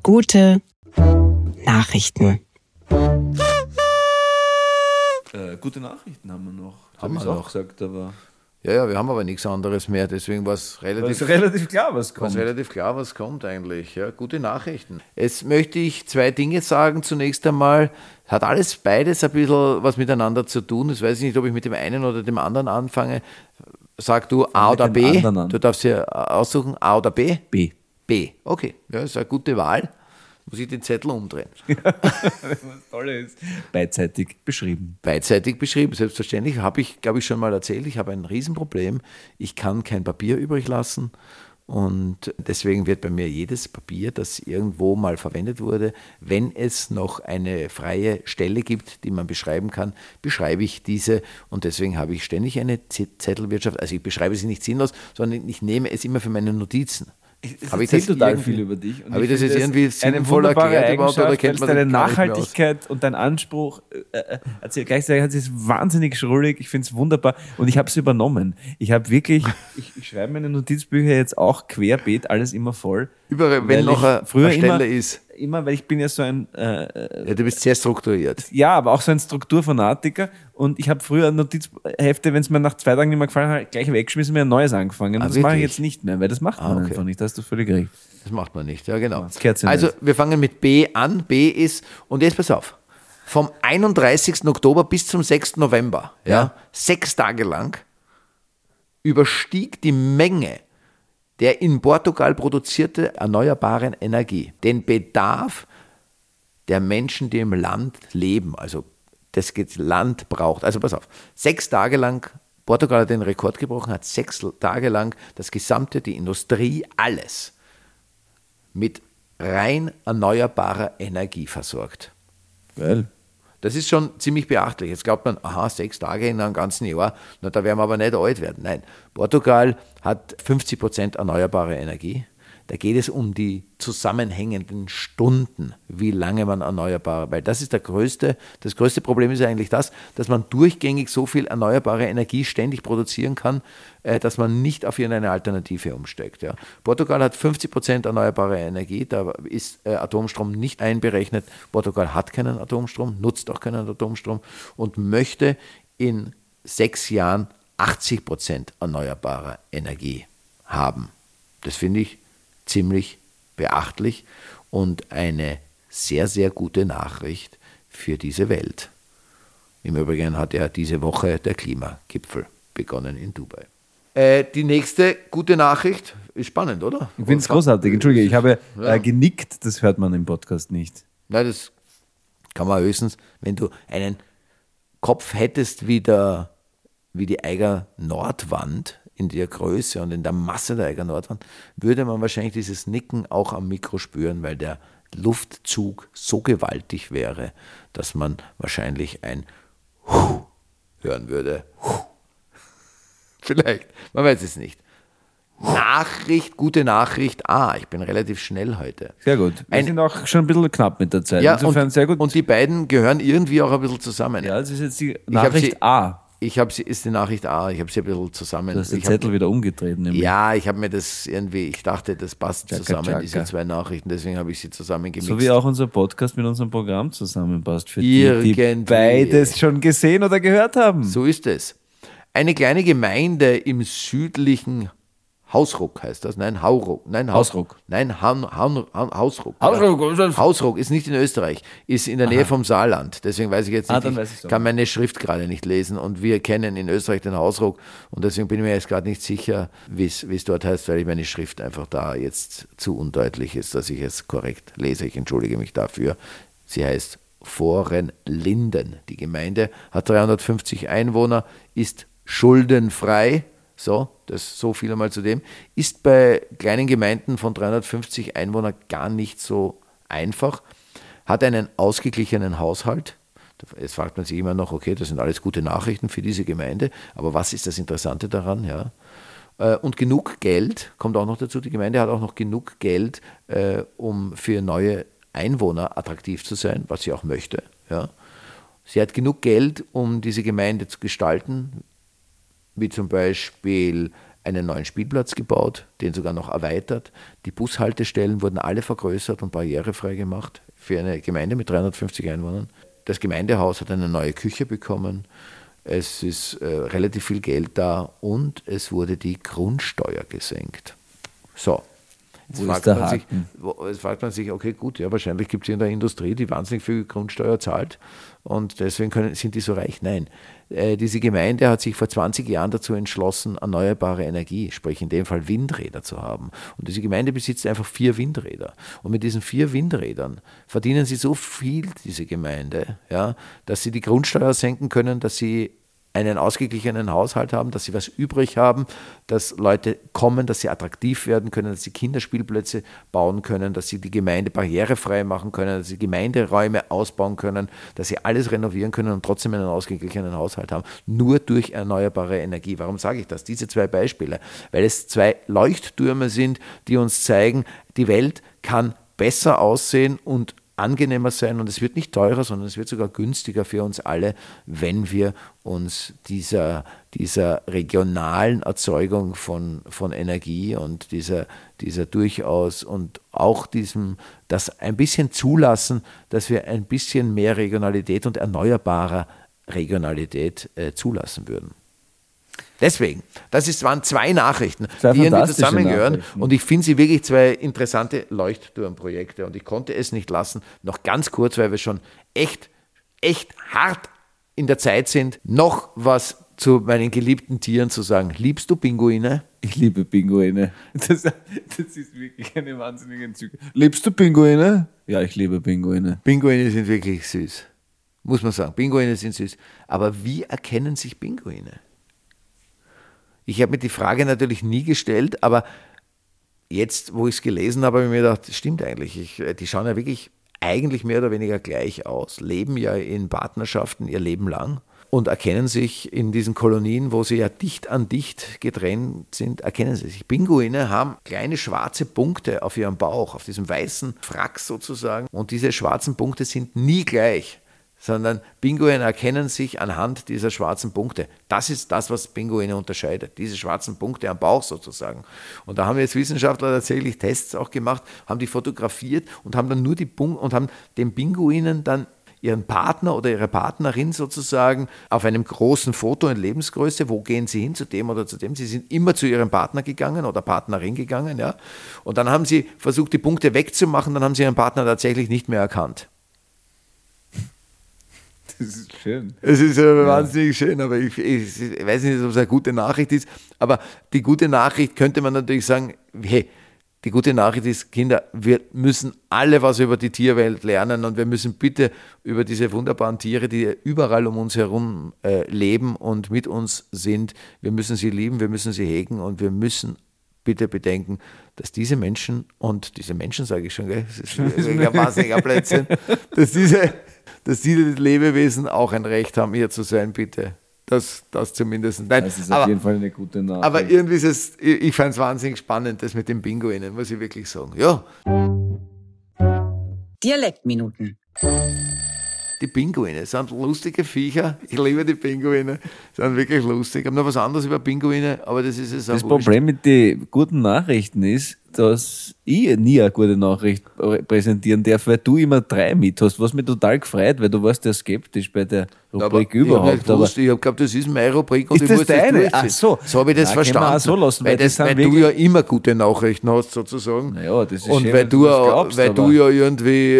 S5: Gute Nachrichten.
S2: Äh, gute Nachrichten haben wir noch.
S1: Haben
S2: Hab ich's
S1: wir
S2: auch
S1: noch.
S2: gesagt, aber.
S1: Ja, ja, wir haben aber nichts anderes mehr, deswegen war es relativ,
S2: relativ klar, was kommt.
S1: relativ klar, was kommt eigentlich. Ja, gute Nachrichten. Jetzt möchte ich zwei Dinge sagen. Zunächst einmal hat alles beides ein bisschen was miteinander zu tun. Das weiß ich nicht, ob ich mit dem einen oder dem anderen anfange. Sag du A oder B. Du darfst hier aussuchen, A oder B.
S2: B.
S1: B. Okay, ja, ist eine gute Wahl. Muss ich den Zettel umdrehen.
S2: Was Tolle ist. Beidseitig beschrieben.
S1: beidseitig beschrieben. Selbstverständlich habe ich, glaube ich, schon mal erzählt, ich habe ein Riesenproblem. Ich kann kein Papier übrig lassen und deswegen wird bei mir jedes Papier, das irgendwo mal verwendet wurde, wenn es noch eine freie Stelle gibt, die man beschreiben kann, beschreibe ich diese und deswegen habe ich ständig eine Zettelwirtschaft. Also ich beschreibe sie nicht sinnlos, sondern ich nehme es immer für meine Notizen.
S2: Es
S1: Habe ich das
S2: total viel über dich.
S1: Habe ich das
S2: finde
S1: jetzt irgendwie sinnvoll erklärt überhaupt, oder kennt man
S2: deine
S1: das?
S2: Nachhaltigkeit und dein Anspruch äh, äh, erzählt. Gleichzeitig hat sie es wahnsinnig schrullig. Ich finde es wunderbar und ich habe es übernommen. Ich habe wirklich, ich, ich schreibe meine Notizbücher jetzt auch querbeet, alles immer voll.
S1: Überall, wenn noch
S2: ich
S1: eine,
S2: früher
S1: eine Stelle
S2: immer,
S1: ist.
S2: Immer, weil ich bin ja so ein äh,
S1: Ja, du bist sehr strukturiert.
S2: ja, aber auch so ein Strukturfanatiker. Und ich habe früher Notizhefte, wenn es mir nach zwei Tagen nicht mehr gefallen hat, gleich weggeschmissen mir ein neues angefangen.
S1: Ah,
S2: das mache ich jetzt nicht mehr, weil das macht man
S1: Ah, okay.
S2: einfach nicht. Da hast du völlig recht.
S1: Das macht man nicht, ja genau.
S2: Das
S1: Also
S2: nicht.
S1: wir fangen mit B an. B ist, und jetzt pass auf, vom 31. Oktober bis zum 6. November, ja,
S2: Ja.
S1: sechs Tage lang, überstieg die Menge der in Portugal produzierte erneuerbaren Energie den Bedarf der Menschen, die im Land leben, also das Land braucht. Also pass auf, sechs Tage lang, Portugal hat den Rekord gebrochen, hat sechs Tage lang das gesamte, die Industrie, alles mit rein erneuerbarer Energie versorgt.
S2: Geil.
S1: Das ist schon ziemlich beachtlich. Jetzt glaubt man, aha, sechs Tage in einem ganzen Jahr, na, da werden wir aber nicht alt werden. Nein, Portugal hat 50 Prozent erneuerbare Energie. Da geht es um die zusammenhängenden Stunden, wie lange man erneuerbare, weil das ist der größte, das größte Problem ist eigentlich das, dass man durchgängig so viel erneuerbare Energie ständig produzieren kann, äh, dass man nicht auf irgendeine Alternative umsteigt. Ja. Portugal hat 50 Prozent erneuerbare Energie, da ist äh, Atomstrom nicht einberechnet. Portugal hat keinen Atomstrom, nutzt auch keinen Atomstrom und möchte in sechs Jahren 80 Prozent erneuerbarer Energie haben. Das finde ich ziemlich beachtlich und eine sehr, sehr gute Nachricht für diese Welt. Im Übrigen hat ja diese Woche der Klimagipfel begonnen in Dubai. Äh, die nächste gute Nachricht ist spannend, oder?
S2: Ich finde es großartig. Entschuldige, ich habe äh, genickt, das hört man im Podcast nicht.
S1: Nein, das kann man höchstens, wenn du einen Kopf hättest wie, der, wie die Eiger Nordwand in der Größe und in der Masse der Eiger Nordwand, würde man wahrscheinlich dieses Nicken auch am Mikro spüren, weil der Luftzug so gewaltig wäre, dass man wahrscheinlich ein Huh hören würde. Huh. Vielleicht, man weiß es nicht. Nachricht, gute Nachricht. Ah, ich bin relativ schnell heute.
S2: Sehr gut. Wir
S1: Ein-
S2: sind auch schon ein bisschen knapp mit der Zeit.
S1: Ja,
S2: Insofern
S1: und,
S2: sehr gut.
S1: und die beiden gehören irgendwie auch ein bisschen zusammen.
S2: ja, das ist jetzt die Nachricht
S1: sie-
S2: A.
S1: Ich habe sie, ist die Nachricht A, ich habe sie ein bisschen zusammen.
S2: Du hast den
S1: ich hab,
S2: Zettel wieder umgedreht. Nämlich.
S1: ja, ich habe mir das irgendwie, ich dachte, das passt
S2: Tschakka,
S1: zusammen,
S2: tschakka.
S1: diese zwei Nachrichten, deswegen habe ich sie zusammengemixt.
S2: So wie auch unser Podcast mit unserem Programm zusammenpasst. Für die, die
S1: Irgendwie.
S2: beides schon gesehen oder gehört haben.
S1: So ist es. Eine kleine Gemeinde im südlichen Hausruck heißt das. Nein, Hauruck. Nein, Haus-
S2: Hausruck.
S1: Nein, Han, Han, Han, Hausruck.
S2: Hausruck, das?
S1: Hausruck ist nicht in Österreich, ist in der Nähe vom Saarland. Deswegen weiß ich jetzt
S2: Ah,
S1: nicht,
S2: dann
S1: ich
S2: auch.
S1: kann meine Schrift gerade nicht lesen und wir kennen in Österreich den Hausruck und deswegen bin ich mir jetzt gerade nicht sicher, wie es dort heißt, weil meine Schrift einfach da jetzt zu undeutlich ist, dass ich es korrekt lese. Ich entschuldige mich dafür. Sie heißt Vorenlinden. Die Gemeinde hat 350 Einwohner, ist schuldenfrei. So, das so viel einmal zu dem. Ist bei kleinen Gemeinden von 350 Einwohnern gar nicht so einfach. Hat einen ausgeglichenen Haushalt. Jetzt fragt man sich immer noch, okay, das sind alles gute Nachrichten für diese Gemeinde, aber was ist das Interessante daran? Ja? Äh, Und genug Geld, kommt auch noch dazu, die Gemeinde hat auch noch genug Geld, äh, um für neue Einwohner attraktiv zu sein, was sie auch möchte. Ja? Sie hat genug Geld, um diese Gemeinde zu gestalten, wie zum Beispiel einen neuen Spielplatz gebaut, den sogar noch erweitert. Die Bushaltestellen wurden alle vergrößert und barrierefrei gemacht für eine Gemeinde mit 350 Einwohnern. Das Gemeindehaus hat eine neue Küche bekommen. Es ist äh, relativ viel Geld da und es wurde die Grundsteuer gesenkt. So. Jetzt
S2: Wo
S1: fragt, man sich,
S2: Haken?
S1: wo- jetzt fragt man sich, okay, gut, ja, wahrscheinlich gibt es in der Industrie, die wahnsinnig viel Grundsteuer zahlt und deswegen können, sind die so reich. Nein, äh, diese Gemeinde hat sich vor 20 Jahren dazu entschlossen, erneuerbare Energie, sprich in dem Fall Windräder zu haben. Und diese Gemeinde besitzt einfach vier Windräder. Und mit diesen vier Windrädern verdienen sie so viel, diese Gemeinde, ja, dass sie die Grundsteuer senken können, dass sie einen ausgeglichenen Haushalt haben, dass sie was übrig haben, dass Leute kommen, dass sie attraktiv werden können, dass sie Kinderspielplätze bauen können, dass sie die Gemeinde barrierefrei machen können, dass sie Gemeinderäume ausbauen können, dass sie alles renovieren können und trotzdem einen ausgeglichenen Haushalt haben. Nur durch erneuerbare Energie. Warum sage ich das? Diese zwei Beispiele. Weil es zwei Leuchttürme sind, die uns zeigen, die Welt kann besser aussehen und angenehmer sein und es wird nicht teurer, sondern es wird sogar günstiger für uns alle, wenn wir uns dieser, dieser regionalen Erzeugung von, von Energie und dieser, dieser durchaus und auch diesem, das ein bisschen zulassen, dass wir ein bisschen mehr Regionalität und erneuerbarer Regionalität äh, zulassen würden. Deswegen, das ist, waren zwei Nachrichten,
S2: Zwei
S1: die irgendwie zusammengehören. Und ich finde sie wirklich zwei interessante Leuchtturmprojekte. Und ich konnte es nicht lassen, noch ganz kurz, weil wir schon echt, echt hart in der Zeit sind, noch was zu meinen geliebten Tieren zu sagen. Liebst du Pinguine?
S2: Ich liebe Pinguine. Das, das ist wirklich eine wahnsinnige Entzüge. Liebst du Pinguine? Ja, ich liebe Pinguine.
S1: Pinguine sind wirklich süß. Muss man sagen. Pinguine sind süß. Aber wie erkennen sich Pinguine? Ich habe mir die Frage natürlich nie gestellt, aber jetzt, wo ich es gelesen habe, habe ich mir gedacht, das stimmt eigentlich. Ich, äh, die schauen ja wirklich eigentlich mehr oder weniger gleich aus, leben ja in Partnerschaften ihr Leben lang und erkennen sich in diesen Kolonien, wo sie ja dicht an dicht getrennt sind, erkennen sie sich. Pinguine haben kleine schwarze Punkte auf ihrem Bauch, auf diesem weißen Frack sozusagen. Und diese schwarzen Punkte sind nie gleich, sondern Pinguine erkennen sich anhand dieser schwarzen Punkte. Das ist das, was Pinguine unterscheidet, diese schwarzen Punkte am Bauch sozusagen. Und da haben jetzt Wissenschaftler tatsächlich Tests auch gemacht, haben die fotografiert und haben dann nur die Punkte und haben den Pinguinen dann ihren Partner oder ihre Partnerin sozusagen auf einem großen Foto in Lebensgröße, wo gehen sie hin, zu dem oder zu dem. Sie sind immer zu ihrem Partner gegangen oder Partnerin gegangen, ja. Und dann haben sie versucht, die Punkte wegzumachen, dann haben sie ihren Partner tatsächlich nicht mehr erkannt.
S2: Das ist schön.
S1: Es ist äh, wahnsinnig schön, aber ich, ich, ich weiß nicht, ob es eine gute Nachricht ist. Aber die gute Nachricht könnte man natürlich sagen, hey, die gute Nachricht ist, Kinder, wir müssen alle was über die Tierwelt lernen und wir müssen bitte über diese wunderbaren Tiere, die überall um uns herum äh, leben und mit uns sind, wir müssen sie lieben, wir müssen sie hegen und wir müssen bitte bedenken, dass diese Menschen, und diese Menschen sage ich schon, gell, das ist ein wahnsinniger Blödsinn, dass diese, dass diese Lebewesen auch ein Recht haben, hier zu sein, bitte. Das, das zumindest. Nein,
S2: Das ist auf
S1: aber,
S2: jeden Fall eine gute Nachricht.
S1: aber irgendwie ist es, ich, ich fand es wahnsinnig spannend, das mit den Pinguinen, muss ich wirklich sagen. Ja,
S4: Dialektminuten.
S1: Die Pinguine sind lustige Viecher. Ich liebe die Pinguine, sind wirklich lustig. Ich habe noch was anderes über Pinguine, aber das ist es auch
S2: das
S1: wurscht.
S2: Problem mit den guten Nachrichten ist, dass ich nie eine gute Nachricht prä- präsentieren darf, weil du immer drei mit hast, was mich total gefreut, weil du warst ja skeptisch bei der
S1: Aber
S2: Rubrik
S1: habe
S2: überhaupt. Aber
S1: ich habe geglaubt, das ist meine Rubrik und
S2: Ist
S1: ich
S2: das
S1: muss
S2: deine?
S1: durchziehen.
S2: Ach so.
S1: So habe ich das
S2: wir
S1: verstanden.
S2: auch so lassen,
S1: weil
S2: weil
S1: das,
S2: das
S1: weil du ja immer gute Nachrichten hast, sozusagen.
S2: Naja, das ist
S1: Und
S2: schön,
S1: weil du,
S2: das
S1: ja-
S2: glaubst,
S1: weil
S2: aber-
S1: du ja irgendwie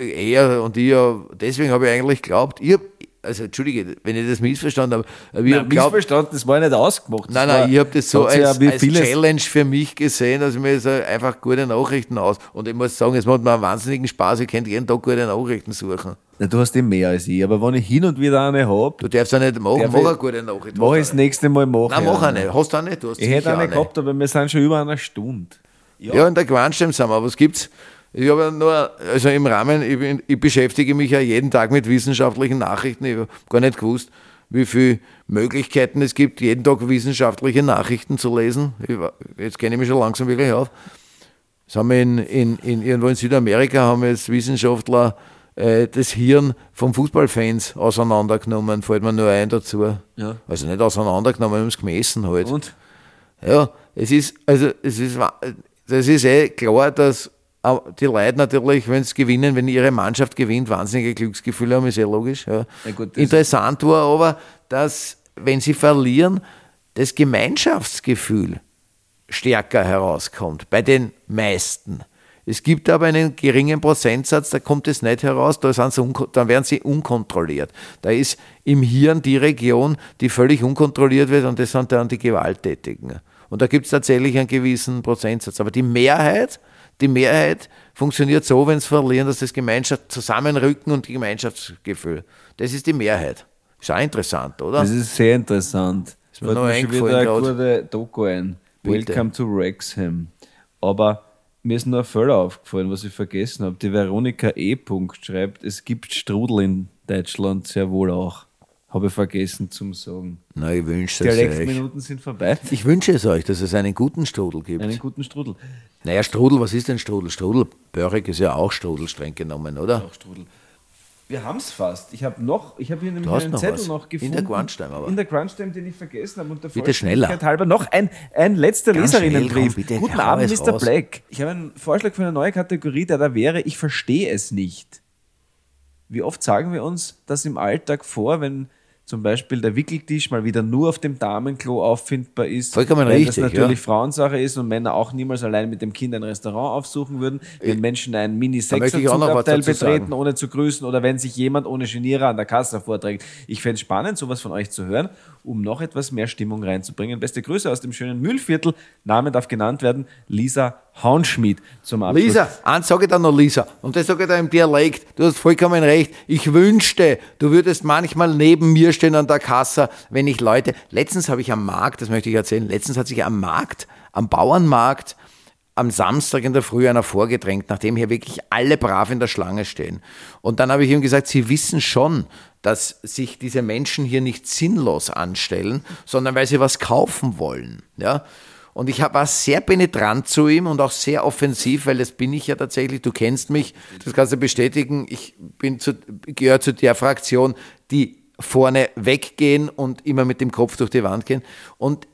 S1: äh, eher und ich ja, deswegen habe ich eigentlich geglaubt, ich hab, also entschuldige, wenn ich das missverstanden habe, aber ich
S2: Nein,
S1: habe geglaubt,
S2: missverstanden, das war nicht ausgemacht. Das
S1: Nein,
S2: war,
S1: nein, ich habe das so als,
S2: ja
S1: als Challenge für mich gesehen, dass ich mir so einfach gute Nachrichten aus. Und ich muss sagen, es macht mir einen wahnsinnigen Spaß. Ich könnte jeden Tag gute Nachrichten suchen.
S2: Na, du hast eh mehr als ich, aber wenn ich hin und wieder eine habe,
S1: Du darfst ja nicht machen, mach eine gute Nachricht.
S2: mach ich das nächste Mal machen.
S1: Nein, mach auch nicht. Hast du auch nicht? Du hast
S2: Ich hätte eine
S1: auch nicht.
S2: gehabt, aber wir sind schon über einer Stunde.
S1: Ja, in der Quantstem sind wir. Was gibt's? Ich habe nur, also im Rahmen, ich, bin, ich beschäftige mich ja jeden Tag mit wissenschaftlichen Nachrichten. Ich habe gar nicht gewusst, wie viele Möglichkeiten es gibt, jeden Tag wissenschaftliche Nachrichten zu lesen. Ich, jetzt kenne ich mich schon langsam wirklich auf. Das haben wir in, in, in, irgendwo in Südamerika haben jetzt Wissenschaftler äh, das Hirn von Fußballfans auseinandergenommen, fällt mir nur ein dazu.
S2: Ja.
S1: Also nicht auseinandergenommen, wir haben es gemessen halt.
S2: Und?
S1: Ja, es ist, also es ist, das ist eh klar, dass auch die Leute natürlich, wenn sie gewinnen, wenn ihre Mannschaft gewinnt, wahnsinnige Glücksgefühle haben, ist eh logisch. Ja.
S2: Ja gut,
S1: Interessant war aber, dass, wenn sie verlieren, das Gemeinschaftsgefühl stärker herauskommt, bei den meisten. Es gibt aber einen geringen Prozentsatz, da kommt es nicht heraus, da, sind sie unko- dann werden sie unkontrolliert. Da ist im Hirn die Region, die völlig unkontrolliert wird und das sind dann die Gewalttätigen. Und da gibt es tatsächlich einen gewissen Prozentsatz. Aber die Mehrheit, die Mehrheit funktioniert so, wenn sie verlieren, dass das Gemeinschaft zusammenrücken und die Gemeinschaftsgefühl. Das ist die Mehrheit. Ist auch interessant, oder?
S2: Das ist sehr interessant.
S1: mir
S2: Fällt
S1: noch
S2: wieder
S1: eingefallen
S2: eine gute Doku ein.
S1: Bitte.
S2: Welcome to Wrexham. Aber mir ist noch ein Fehler aufgefallen, was ich vergessen habe. Die Veronika E. Schreibt, es gibt Strudel in Deutschland sehr wohl auch. Habe ich vergessen zum sagen.
S1: Na, ich wünsche es euch.
S2: Dialektminuten sind vorbei.
S1: Ich wünsche es euch, dass es einen guten Strudel gibt.
S2: Einen guten Strudel.
S1: Naja, Strudel, was ist denn Strudel? Strudel, Börek ist ja auch Strudel streng genommen, oder?
S2: Auch Strudel. Wir haben es fast. Ich habe noch, ich habe hier nämlich einen
S1: noch
S2: Zettel
S1: was.
S2: noch
S1: In
S2: gefunden.
S1: der Crunchtime aber.
S2: In der Crunchtime, den ich vergessen habe. Und der
S1: Bitte schneller.
S2: Halber noch ein, ein letzter
S1: Ganz
S2: Leserinnenbrief.
S1: komm,
S2: Guten Abend, Mr.
S1: raus.
S2: Black. Ich habe einen Vorschlag für eine neue Kategorie, der da wäre, ich verstehe es nicht. Wie oft sagen wir uns das im Alltag vor, wenn zum Beispiel der Wickeltisch mal wieder nur auf dem Damenklo auffindbar ist.
S1: Vollkommen
S2: weil
S1: richtig,
S2: das natürlich
S1: ja.
S2: Frauensache ist und Männer auch niemals allein mit dem Kind ein Restaurant aufsuchen würden. Wenn Menschen einen mini
S1: ich dazu
S2: betreten,
S1: sagen.
S2: ohne zu grüßen oder wenn sich jemand ohne Genierer an der Kasse vorträgt. Ich fände es spannend, sowas von euch zu hören, um noch etwas mehr Stimmung reinzubringen. Beste Grüße aus dem schönen Mühlviertel. Name darf genannt werden. Lisa Haunschmidt zum Abschluss.
S1: Lisa, eins sage ich dann noch, Lisa, und das sage ich da im Dialekt, du hast vollkommen recht. Ich wünschte, du würdest manchmal neben mir stehen an der Kasse, wenn ich Leute, letztens habe ich am Markt, das möchte ich erzählen, letztens hat sich am Markt, am Bauernmarkt, am Samstag in der Früh einer vorgedrängt, nachdem hier wirklich alle brav in der Schlange stehen. Und dann habe ich ihm gesagt, Sie wissen schon, dass sich diese Menschen hier nicht sinnlos anstellen, sondern weil sie was kaufen wollen. Ja? Und ich war sehr penetrant zu ihm und auch sehr offensiv, weil das bin ich ja tatsächlich, du kennst mich, das kannst du bestätigen, ich zu, gehöre zu der Fraktion, die vorne weggehen und immer mit dem Kopf durch die Wand gehen. Und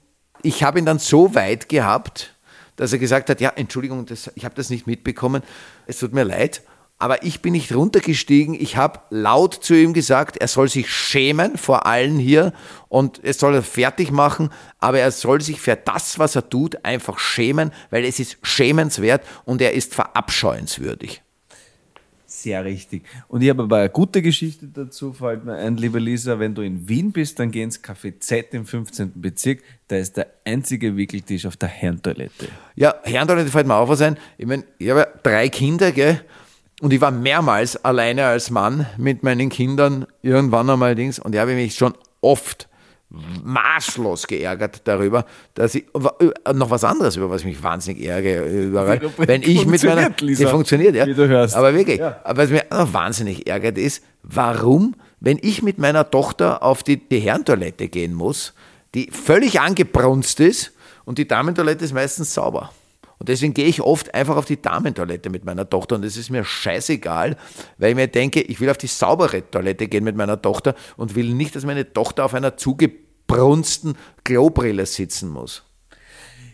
S1: ich habe ihn dann so weit gehabt, dass er gesagt hat, ja, Entschuldigung, das, ich habe das nicht mitbekommen, es tut mir leid, aber ich bin nicht runtergestiegen. Ich habe laut zu ihm gesagt, er soll sich schämen vor allen hier und es soll er fertig machen, aber er soll sich für das, was er tut, einfach schämen, weil es ist schämenswert und er ist verabscheuenswürdig.
S2: Sehr richtig. Und ich habe aber eine gute Geschichte dazu, fällt mir ein, liebe Lisa, wenn du in Wien bist, dann geh ins Café Z im 15. Bezirk, da ist der einzige Wickeltisch auf der Herrentoilette.
S1: Ja, Herrentoilette fällt mir auf was ein. Ich meine, ich habe ja drei Kinder, gell? Und ich war mehrmals alleine als Mann mit meinen Kindern irgendwann einmal Dings und ich habe mich schon oft maßlos geärgert darüber, dass ich äh, noch was anderes, über was ich mich wahnsinnig ärgere, überall, wenn ich mit meiner,
S2: Lisa,
S1: die funktioniert, ja,
S2: wie du hörst.
S1: aber wirklich, aber was mich wahnsinnig ärgert ist, warum, wenn ich mit meiner Tochter auf die, die Herrentoilette gehen muss, die völlig angebrunst ist und die Damentoilette ist meistens sauber. Und deswegen gehe ich oft einfach auf die Damentoilette mit meiner Tochter und das ist mir scheißegal, weil ich mir denke, ich will auf die saubere Toilette gehen mit meiner Tochter und will nicht, dass meine Tochter auf einer zugebrunsten Klobrille sitzen muss.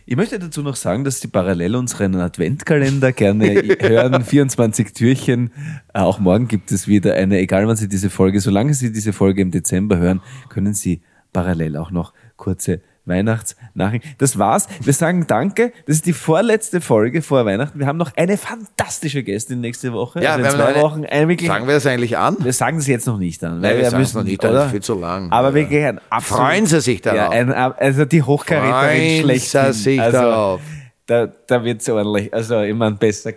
S2: Ich möchte dazu noch sagen, dass Sie parallel unseren Adventkalender gerne hören. 24 Türchen. Äh, Auch morgen gibt es wieder eine, egal wann Sie diese Folge, solange Sie diese Folge im Dezember hören, können Sie parallel auch noch kurze Weihnachtsnachrichten. Das war's. Wir sagen Danke. Das ist die vorletzte Folge vor Weihnachten. Wir haben noch eine fantastische Gästin nächste Woche.
S1: Ja,
S2: also
S1: wir
S2: in zwei
S1: eine-
S2: Wochen. Eine wirklich,
S1: Sagen wir das eigentlich an?
S2: wir sagen es jetzt noch nicht an. weil
S1: Nein, wir es
S2: müssen
S1: noch nicht an, das ist viel zu lang.
S2: Aber
S1: Ja.
S2: wir gehen absolut.
S1: Freuen Sie sich darauf.
S2: Ja, ein, also die Hochkaräterin
S1: Freuen
S2: schlechthin.
S1: Sie sich
S2: also,
S1: darauf.
S2: Da, da wird es ordentlich. Also, ich meine, besser,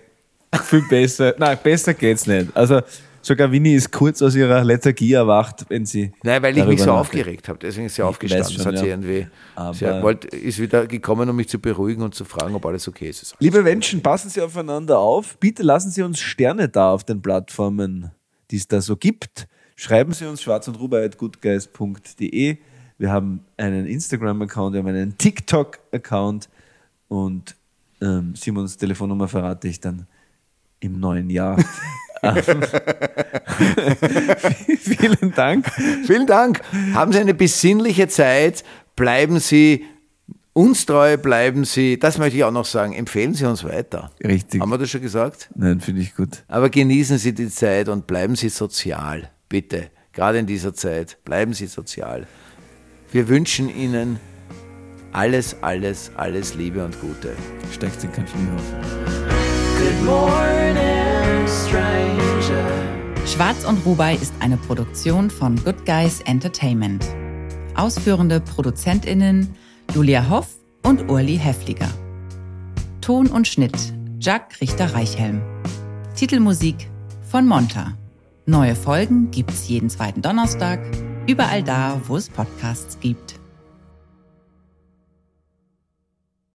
S2: viel besser. Nein, besser geht's nicht. Also, sogar Winnie ist kurz aus ihrer Lethargie erwacht, wenn sie.
S1: Nein, weil ich mich so
S2: nachdenkt.
S1: aufgeregt habe. Deswegen ist sie
S2: Ich
S1: aufgestanden.
S2: schon,
S1: hat sie
S2: ja.
S1: irgendwie, sie hat, wollte, ist wieder gekommen, um mich zu beruhigen und zu fragen, ob alles okay ist.
S2: Liebe Menschen, passen Sie aufeinander auf. Bitte lassen Sie uns Sterne da auf den Plattformen, die es da so gibt. Schreiben Sie uns schwarz und Wir Wir haben einen Instagram-Account, wir haben einen TikTok-Account und ähm, Simons Telefonnummer verrate ich dann im neuen Jahr. Vielen Dank.
S1: Vielen Dank. Haben Sie eine besinnliche Zeit. Bleiben Sie uns treu, bleiben Sie, das möchte ich auch noch sagen, empfehlen Sie uns weiter.
S2: Richtig.
S1: Haben wir das schon gesagt?
S2: Nein, finde ich gut.
S1: Aber genießen Sie die Zeit und bleiben Sie sozial. Bitte. Gerade in dieser Zeit. Bleiben Sie sozial. Wir wünschen Ihnen alles, alles, alles Liebe und Gute.
S2: Steigt den ich nie hoffen.
S3: Good morning.
S4: Schwarz und Rubai ist eine Produktion von Good Guys Entertainment. Ausführende ProduzentInnen Julia Hoff und Urli Heffliger. Ton und Schnitt Jack Richter-Reichhelm. Titelmusik von Monta. Neue Folgen gibt's jeden zweiten Donnerstag, überall da, wo es Podcasts gibt.